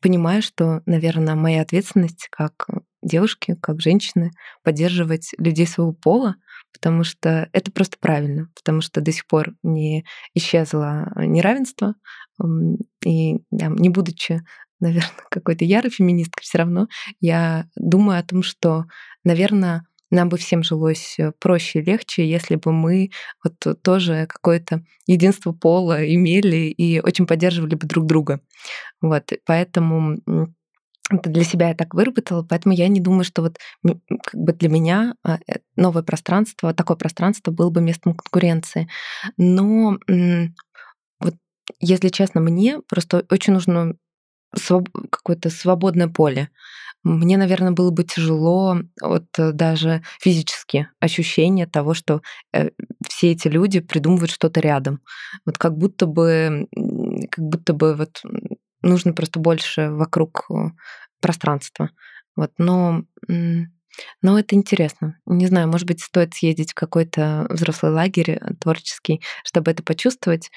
понимаю, что, наверное, моя ответственность как девушки, как женщины, поддерживать людей своего пола, потому что это просто правильно, потому что до сих пор не исчезло неравенство, и не будучи наверное, какой-то ярой феминисткой, все равно я думаю о том, что, наверное, нам бы всем жилось э, проще и легче, если бы мы вот тоже какое-то единство пола имели и очень поддерживали бы друг друга. Вот, поэтому это для себя я так выработала, поэтому я не думаю, что вот как бы для меня а, э, новое пространство, такое пространство было бы местом конкуренции. Но вот, если честно, мне просто очень нужно своб... какое-то свободное поле. Мне, наверное, было бы тяжело вот э, даже физически ощущение того, что э, все эти люди придумывают что-то рядом. Вот как будто бы, как будто бы вот нужно просто больше вокруг э, пространства. Вот, но но это интересно. Не знаю, может быть, стоит съездить в какой-то взрослый лагерь э, творческий, чтобы это почувствовать.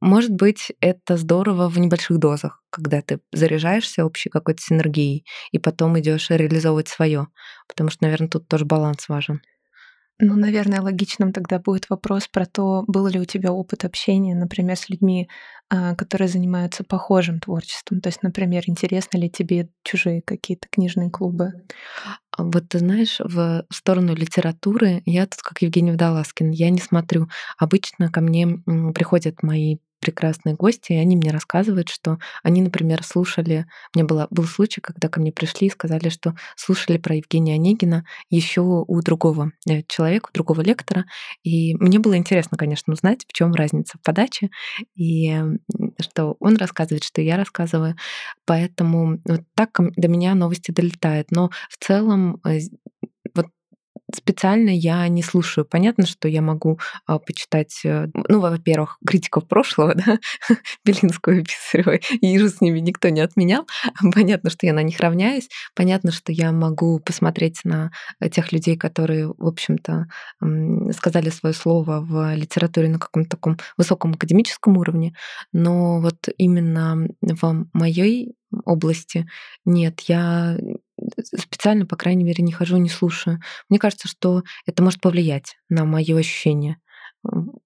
Может быть, это здорово в небольших дозах, когда ты заряжаешься общей какой-то синергией и потом идешь реализовывать свое. Потому что, наверное, тут тоже баланс важен. Ну, наверное, логичным тогда будет вопрос про то, был ли у тебя опыт общения, например, с людьми, а, которые занимаются похожим творчеством. То есть, например, интересны ли тебе чужие какие-то книжные клубы? А вот ты знаешь, в сторону литературы я тут как Евгений Водолазкин, я не смотрю. Обычно ко мне приходят мои прекрасные гости, и они мне рассказывают, что они, например, слушали, у меня было, был случай, когда ко мне пришли и сказали, что слушали про Евгения Онегина еще у другого э, человека, у другого лектора, и мне было интересно, конечно, узнать, в чем разница в подаче, и что он рассказывает, что я рассказываю, поэтому вот так до меня новости долетают, но в целом э, вот специально я не слушаю. Понятно, что я могу а, почитать, э, ну, во-первых, критиков прошлого, да, Белинского и Писарева, и же с ними никто не отменял. Понятно, что я на них равняюсь. Понятно, что я могу посмотреть на тех людей, которые, в общем-то, сказали свое слово в литературе на каком-то таком высоком академическом уровне, но вот именно в моей области нет, я специально, по крайней мере, не хожу, не слушаю. Мне кажется, что это может повлиять на мое ощущение.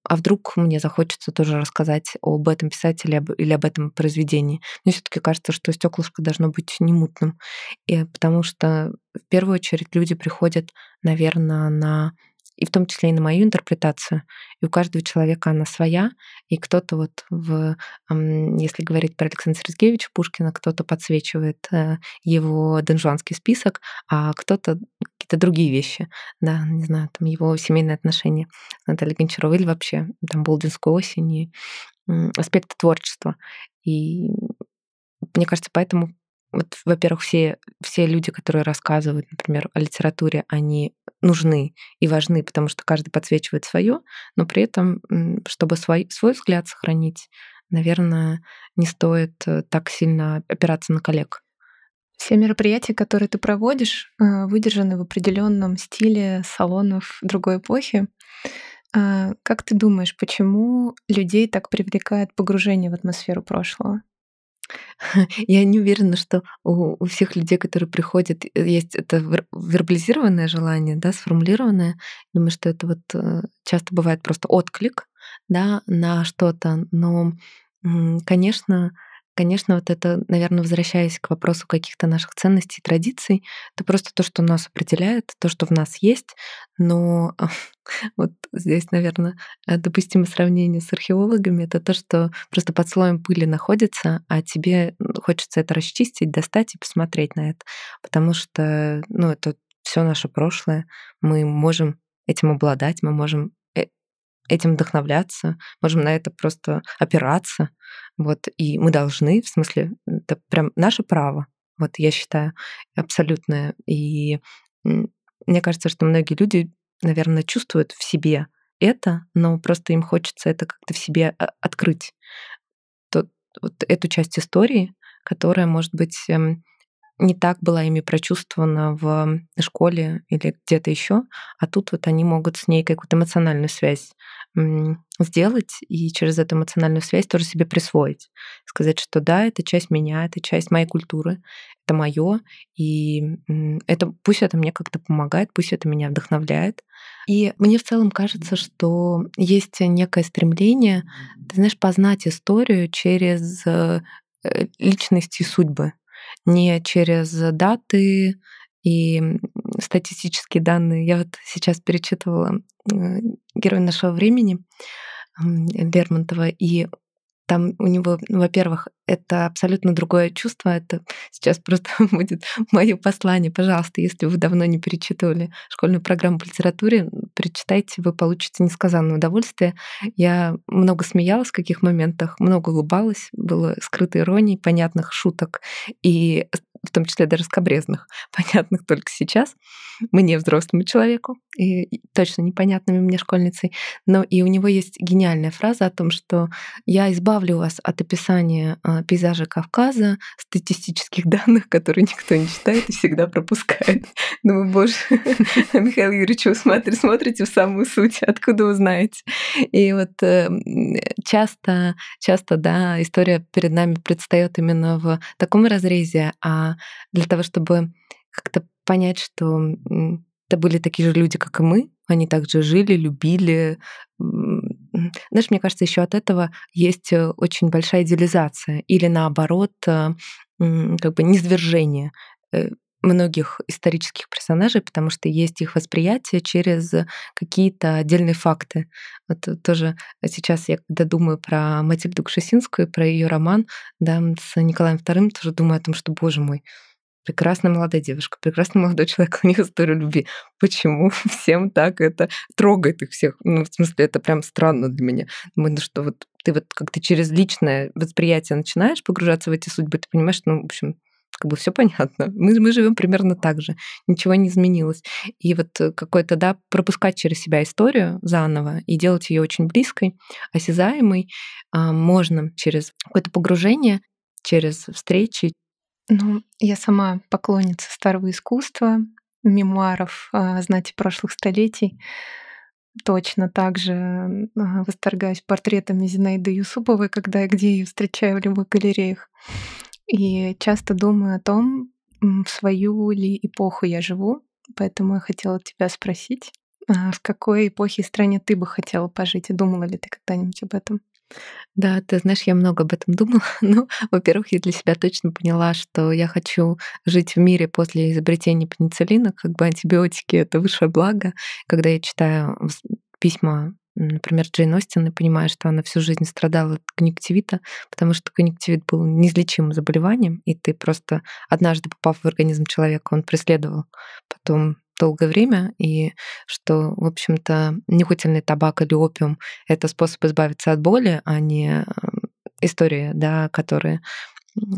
А вдруг мне захочется тоже рассказать об этом писателе или об этом произведении. Мне все-таки кажется, что стеклышко должно быть не мутным. И потому что в первую очередь люди приходят, наверное, на и в том числе и на мою интерпретацию. И у каждого человека она своя, и кто-то вот в, если говорить про Александра Сергеевича Пушкина, кто-то подсвечивает э, его донжуанский список, а кто-то какие-то другие вещи, да, не знаю, там его семейные отношения с Натальей Гончаровой или вообще там Болдинскую осень и аспекты творчества. И мне кажется, поэтому вот, во-первых, все, все люди, которые рассказывают, например, о литературе, они нужны и важны, потому что каждый подсвечивает свое, но при этом, чтобы свой, свой взгляд сохранить, наверное, не стоит э, так сильно опираться на коллег. Все мероприятия, которые ты проводишь, э, выдержаны в определенном стиле салонов другой эпохи. А, как ты думаешь, почему людей так привлекает погружение в атмосферу прошлого? Я не уверена, что у, у всех людей, которые приходят, э, есть это вербализированное желание, да, сформулированное. Думаю, что это вот э, часто бывает просто отклик да, на что-то, но, конечно, Конечно, вот это, наверное, возвращаясь к вопросу каких-то наших ценностей, традиций, это просто то, что нас определяет, то, что в нас есть. Но вот здесь, наверное, допустимо сравнение с археологами, это то, что просто под слоем пыли находится, а тебе хочется это расчистить, достать и посмотреть на это. Потому что, ну, это все наше прошлое. Мы можем этим обладать, мы можем э, этим вдохновляться, можем на это просто опираться. Вот, и мы должны, в смысле, это прям наше право, вот я считаю, абсолютное. И мне кажется, что многие люди, наверное, чувствуют в себе это, но просто им хочется это как-то в себе а, открыть. Тот, вот эту часть истории, которая, может быть, эм, не так была ими прочувствована в школе или где-то еще, а тут вот они могут с ней какую-то эмоциональную связь сделать и через эту эмоциональную связь тоже себе присвоить. Сказать, что да, это часть меня, это часть моей культуры, это мое, и это, пусть это мне как-то помогает, пусть это меня вдохновляет. И мне в целом кажется, что есть некое стремление, ты знаешь, познать историю через э, личности судьбы не через даты и статистические данные. Я вот сейчас перечитывала э, «Герой нашего времени» Лермонтова, и там у него, ну, во-первых, это абсолютно другое чувство. Это сейчас просто будет мое послание. Пожалуйста, если вы давно не перечитывали школьную программу по литературе, перечитайте, вы получите несказанное удовольствие. Я много смеялась в каких моментах, много улыбалась, было скрытой иронии, понятных шуток и в том числе даже скобрезных, понятных только сейчас, мне, взрослому человеку, и точно непонятными мне школьницей. Но и у него есть гениальная фраза о том, что я избавлю вас от описания а, пейзажа Кавказа, статистических данных, которые никто не читает и всегда пропускает. Думаю, боже, Михаил Юрьевич, вы смотрите, смотрите в самую суть, откуда вы знаете. И вот эм, часто, часто, да, история перед нами предстает именно в таком разрезе, а для того, чтобы как-то понять, что это были такие же люди, как и мы, они также жили, любили. Знаешь, мне кажется, еще от этого есть э, очень большая идеализация или наоборот, э, как бы низвержение э, многих исторических персонажей, потому что есть их восприятие через какие-то отдельные факты. Вот тоже сейчас я, когда думаю про Матильду Кшесинскую, про ее роман да, с Николаем II, тоже думаю о том, что, боже мой, прекрасная молодая девушка, прекрасный молодой человек, у них история любви. Почему всем так это трогает их всех? Ну, в смысле, это прям странно для меня. Думаю, ну что вот ты вот как ты через личное восприятие начинаешь погружаться в эти судьбы, ты понимаешь, ну, в общем, как бы все понятно. Мы, мы живем примерно так же, ничего не изменилось. И вот э, какой-то, да, пропускать через себя историю заново и делать ее очень близкой, осязаемой, а, можно через какое-то погружение, через встречи. Ну, я сама поклонница старого искусства, мемуаров знати прошлых столетий. Точно так же а, восторгаюсь портретами Зинаиды Юсуповой, когда и где ее встречаю в любых галереях. И часто думаю о том, в свою ли эпоху я живу, поэтому я хотела тебя спросить, а в какой эпохе и стране ты бы хотела пожить, и думала ли ты когда-нибудь об этом? Да, ты знаешь, я много об этом думала. Ну, во-первых, я для себя точно поняла, что я хочу жить в мире после изобретения пенициллина, как бы антибиотики — это высшее благо. Когда я читаю письма например, Джейн Остин, и понимаю, что она всю жизнь страдала от конъюнктивита, потому что конъюнктивит был неизлечимым заболеванием, и ты просто однажды попав в организм человека, он преследовал потом долгое время, и что, в общем-то, нюхательный табак или опиум — это способ избавиться от боли, а не история, да, которая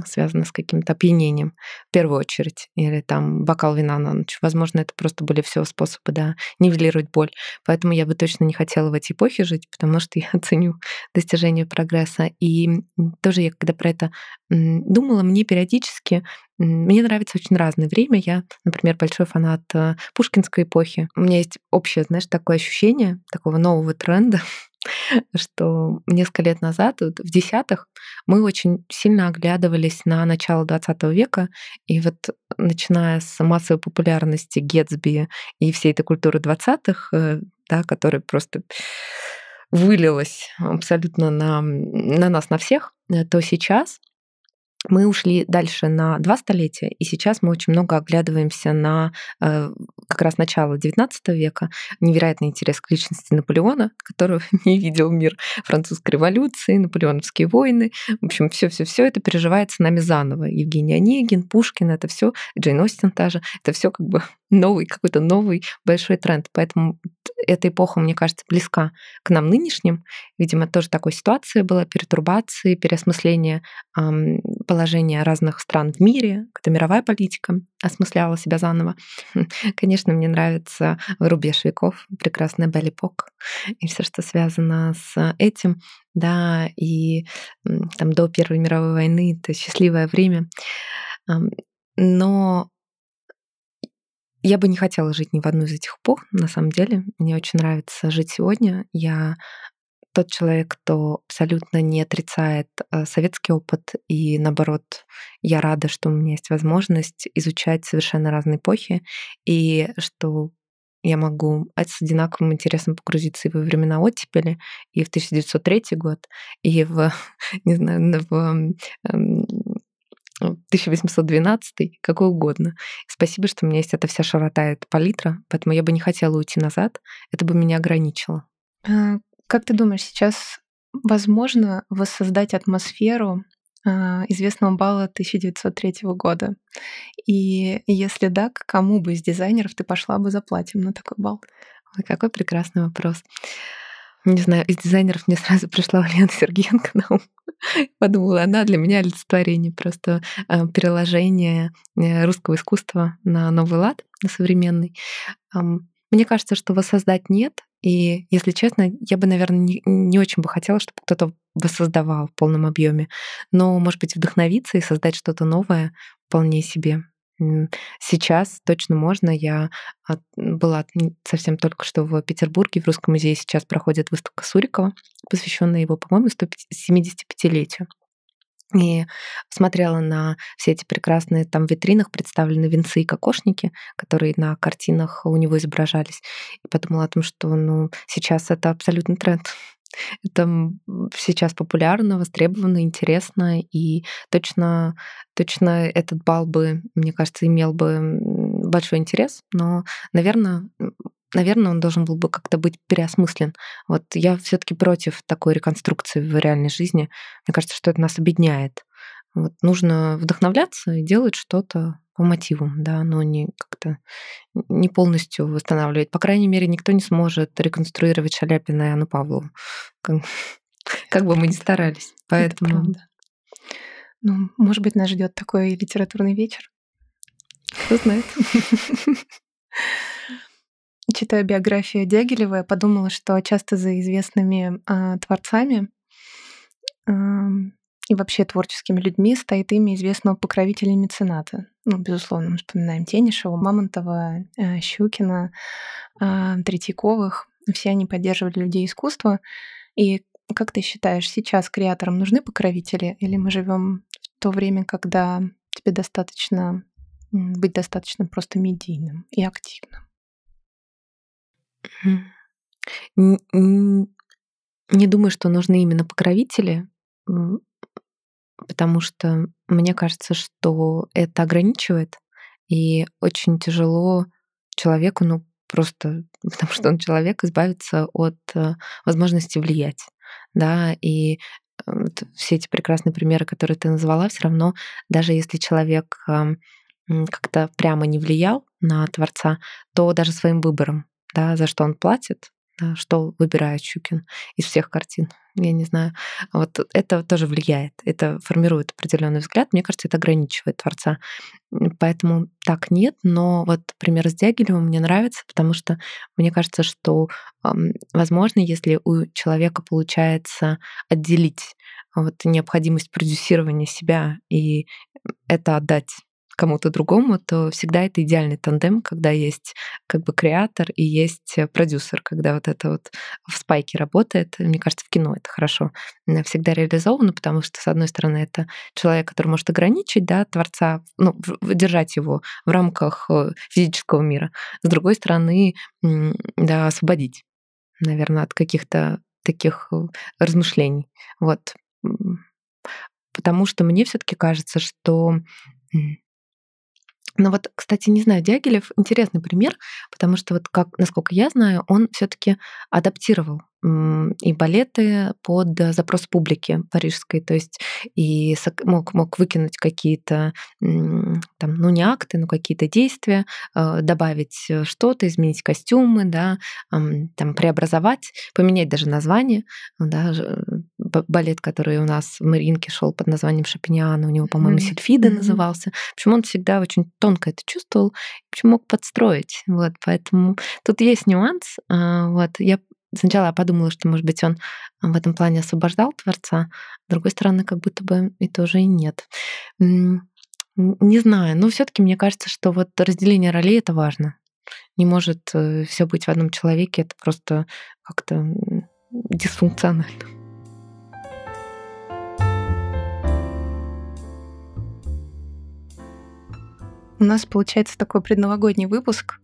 связано с каким-то опьянением в первую очередь, или там бокал вина на ночь. Возможно, это просто были все способы, да, нивелировать боль. Поэтому я бы точно не хотела в эти эпохи жить, потому что я ценю достижение прогресса. И тоже я, когда про это думала, мне периодически мне нравится очень разное время. Я, например, большой фанат э, пушкинской эпохи. У меня есть общее, знаешь, такое ощущение такого нового тренда, что несколько лет назад, в десятых, мы очень сильно оглядывались на начало 20 века, и вот начиная с массовой популярности Гетсби и всей этой культуры 20-х, э, да, которая просто вылилось абсолютно на, на нас, на всех, то сейчас мы ушли дальше на два столетия, и сейчас мы очень много оглядываемся на э, как раз начало XIX века, невероятный интерес к личности Наполеона, которого не видел мир французской революции, наполеоновские войны. В общем, все, все, все это переживается нами заново. Евгений Онегин, Пушкин, это все, Джейн Остин та же, это все как бы новый, какой-то новый большой тренд. Поэтому эта эпоха, мне кажется, близка к нам нынешним. Видимо, тоже такой ситуация была, пертурбации, переосмысление положения разных стран в мире, когда мировая политика осмысляла себя заново. Конечно, мне нравится рубеж веков, прекрасная Беллипок и все, что связано с этим. Да, и там до Первой мировой войны это счастливое время. Но я бы не хотела жить ни в одну из этих эпох, на самом деле. Мне очень нравится жить сегодня. Я тот человек, кто абсолютно не отрицает э, советский опыт, и наоборот, я рада, что у меня есть возможность изучать совершенно разные эпохи, и что я могу с одинаковым интересом погрузиться и во времена оттепели, и в 1903 год, и в, не знаю, в 1812, ну, какой угодно. Спасибо, что у меня есть эта вся широта, эта палитра, поэтому я бы не хотела уйти назад, это бы меня ограничило. А, как ты думаешь, сейчас возможно воссоздать атмосферу а, известного балла 1903 года? И если да, к кому бы из дизайнеров ты пошла бы за платьем на такой бал? Ой, какой прекрасный вопрос не знаю, из дизайнеров мне сразу пришла Лена Сергеенко на ум. Подумала, она для меня олицетворение, просто э, переложение э, русского искусства на новый лад, на современный. Мне кажется, что воссоздать нет. И, если честно, я бы, наверное, не, не очень бы хотела, чтобы кто-то воссоздавал в полном объеме. Но, может быть, вдохновиться и создать что-то новое вполне себе. Сейчас точно можно. Я была совсем только что в Петербурге, в Русском музее сейчас проходит выставка Сурикова, посвященная его, по-моему, 175-летию. И смотрела на все эти прекрасные там витринах представлены венцы и кокошники, которые на картинах у него изображались. И подумала о том, что ну, сейчас это абсолютный тренд. Это сейчас популярно, востребовано, интересно, и точно, точно этот бал бы, мне кажется, имел бы большой интерес, но, наверное, наверное, он должен был бы как-то быть переосмыслен. Вот я все-таки против такой реконструкции в реальной жизни. Мне кажется, что это нас объединяет. Вот нужно вдохновляться и делать что-то по мотивам, да, но не как-то не полностью восстанавливать. По крайней мере, никто не сможет реконструировать Шаляпина и Анну Павлову, как, как бы мы ни старались. Поэтому... Ну, может быть, нас ждет такой литературный вечер. Кто знает. Читая биографию Дягилева, я подумала, что часто за известными э, творцами э, и вообще творческими людьми стоит имя известного покровителя и мецената. Ну, безусловно, мы вспоминаем Тенишева, Мамонтова, э, Щукина, э, Третьяковых. Все они поддерживали людей искусства. И как ты считаешь, сейчас креаторам нужны покровители, или мы живем в то время, когда тебе достаточно быть достаточно просто медийным и активным? Не думаю, что нужны именно покровители потому что мне кажется, что это ограничивает, и очень тяжело человеку, ну, просто потому что он человек, избавиться от э, возможности влиять. Да, и э, все эти прекрасные примеры, которые ты назвала, все равно, даже если человек как-то прямо не влиял на Творца, то даже своим выбором, да, за что он платит, да, что выбирает Щукин из всех картин, я не знаю. Вот это тоже влияет, это формирует определенный взгляд. Мне кажется, это ограничивает творца. Поэтому так нет, но вот пример с Дягилевым мне нравится, потому что мне кажется, что, возможно, если у человека получается отделить вот необходимость продюсирования себя и это отдать кому-то другому, то всегда это идеальный тандем, когда есть как бы креатор и есть э, продюсер, когда вот это вот в спайке работает. Мне кажется, в кино это хорошо всегда реализовано, потому что, с одной стороны, это человек, который может ограничить, да, творца, ну, держать его в рамках э, физического мира. С другой стороны, да, освободить наверное, от каких-то таких э, размышлений. Вот. Потому что мне все таки кажется, что ну вот, кстати, не знаю, Дягилев интересный пример, потому что вот как, насколько я знаю, он все-таки адаптировал и балеты под запрос публики парижской, то есть и мог, мог выкинуть какие-то, там, ну не акты, но какие-то действия, э, добавить что-то, изменить костюмы, да, там, преобразовать, поменять даже название, да, балет, который у нас в Маринке шел под названием Шапиньяна, у него, по-моему, mm-hmm. Сильфида mm-hmm. назывался. Почему он всегда очень тонко это чувствовал, почему мог подстроить. Вот, поэтому тут есть нюанс. А, вот, я Сначала я подумала, что, может быть, он в этом плане освобождал Творца, с другой стороны, как будто бы и тоже и нет. Не знаю, но все таки мне кажется, что вот разделение ролей — это важно. Не может э, все быть в одном человеке, это просто как-то дисфункционально. У нас получается такой предновогодний выпуск.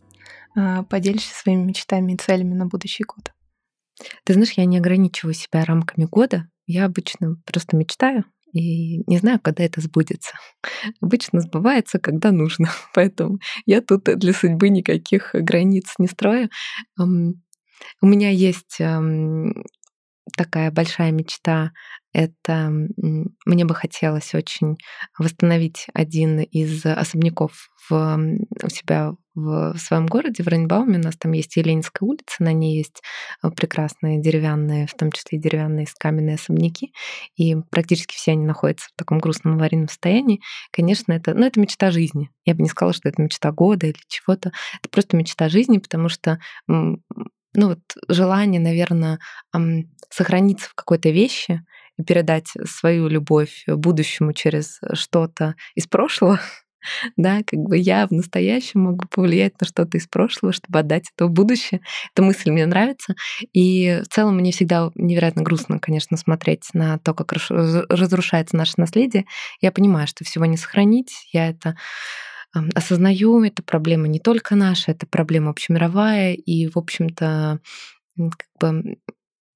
А, поделишься своими мечтами и целями на будущий год. Ты знаешь, я не ограничиваю себя рамками года. Я обычно просто мечтаю и не знаю, когда это сбудется. Обычно сбывается, когда нужно. Поэтому я тут для судьбы никаких границ не строю. У меня есть такая большая мечта это мне бы хотелось очень восстановить один из особняков в, у себя в своем городе, в Рейнбауме. У нас там есть Еленинская улица, на ней есть э, прекрасные деревянные, в том числе и деревянные каменные особняки, и практически все они находятся в таком грустном аварийном состоянии. Конечно, это, ну, это мечта жизни. Я бы не сказала, что это мечта года или чего-то. Это просто мечта жизни, потому что ну вот желание, наверное, сохраниться в какой-то вещи и передать свою любовь будущему через что-то из прошлого, да, как бы я в настоящем могу повлиять на что-то из прошлого, чтобы отдать это в будущее. Эта мысль мне нравится. И в целом мне всегда невероятно грустно, конечно, смотреть на то, как разрушается наше наследие. Я понимаю, что всего не сохранить. Я это осознаю, это проблема не только наша, это проблема общемировая, и, в общем-то, как бы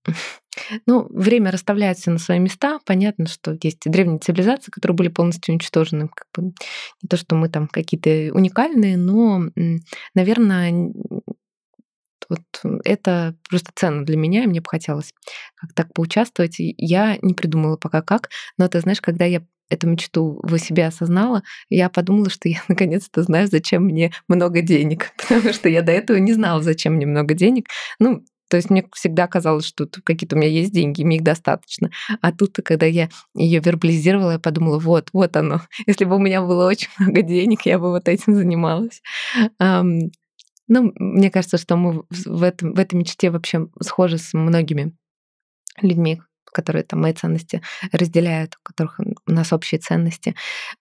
ну, время расставляет все на свои места. Понятно, что есть древние цивилизации, которые были полностью уничтожены. Как бы не то, что мы там какие-то уникальные, но, наверное, вот это просто ценно для меня, и мне бы хотелось как так поучаствовать. Я не придумала пока как, но ты знаешь, когда я эту мечту в себе осознала, я подумала, что я наконец-то знаю, зачем мне много денег, потому что я до этого не знала, зачем мне много денег. Ну, то есть мне всегда казалось, что какие-то у меня есть деньги, мне их достаточно. А тут, когда я ее вербализировала, я подумала, вот, вот оно. Если бы у меня было очень много денег, я бы вот этим занималась. Ну, мне кажется, что мы в, этом, в этой мечте вообще схожи с многими людьми, которые там мои ценности разделяют, у которых у нас общие ценности.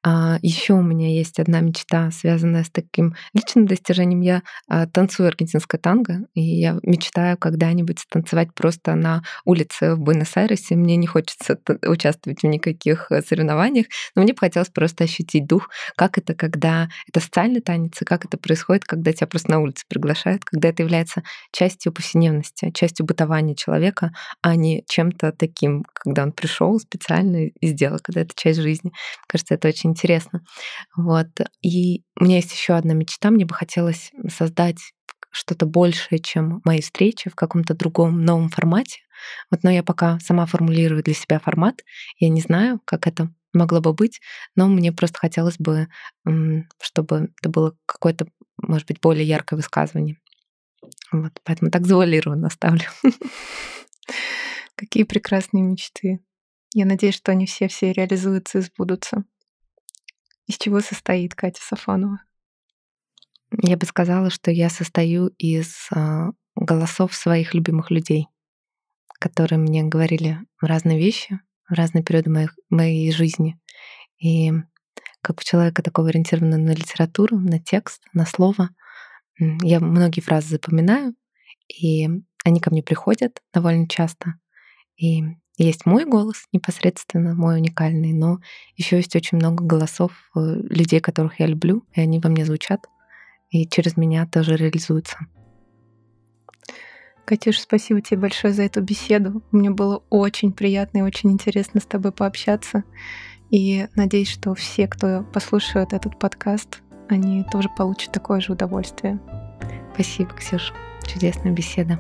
А, еще у меня есть одна мечта, связанная с таким личным достижением. Я а, танцую аргентинское танго, и я мечтаю когда-нибудь танцевать просто на улице в Буэнос-Айресе. Мне не хочется участвовать в никаких э, соревнованиях, но мне бы хотелось просто ощутить дух, как это, когда это социальный танец, и как это происходит, когда тебя просто на улице приглашают, когда это является частью повседневности, частью бытования человека, а не чем-то таким таким, когда он пришел специально и сделал, когда это часть жизни. Мне кажется, это очень интересно. Вот. И у меня есть еще одна мечта. Мне бы хотелось создать что-то большее, чем мои встречи в каком-то другом новом формате. Вот, но я пока сама формулирую для себя формат. Я не знаю, как это могло бы быть, но мне просто хотелось бы, чтобы это было какое-то, может быть, более яркое высказывание. Вот, поэтому так завуалированно оставлю. Какие прекрасные мечты. Я надеюсь, что они все-все реализуются и сбудутся. Из чего состоит Катя Сафонова? Я бы сказала, что я состою из а, голосов своих любимых людей, которые мне говорили разные вещи в разные периоды моих, моей жизни. И как у человека такого ориентированного на литературу, на текст, на слово, я многие фразы запоминаю, и они ко мне приходят довольно часто. И есть мой голос непосредственно, мой уникальный, но еще есть очень много голосов э, людей, которых я люблю, и они во мне звучат, и через меня тоже реализуются. Катюш, спасибо тебе большое за эту беседу. Мне было очень приятно и очень интересно с тобой пообщаться. И надеюсь, что все, кто послушает этот подкаст, они тоже получат такое же удовольствие. Спасибо, Ксюша. Чудесная беседа.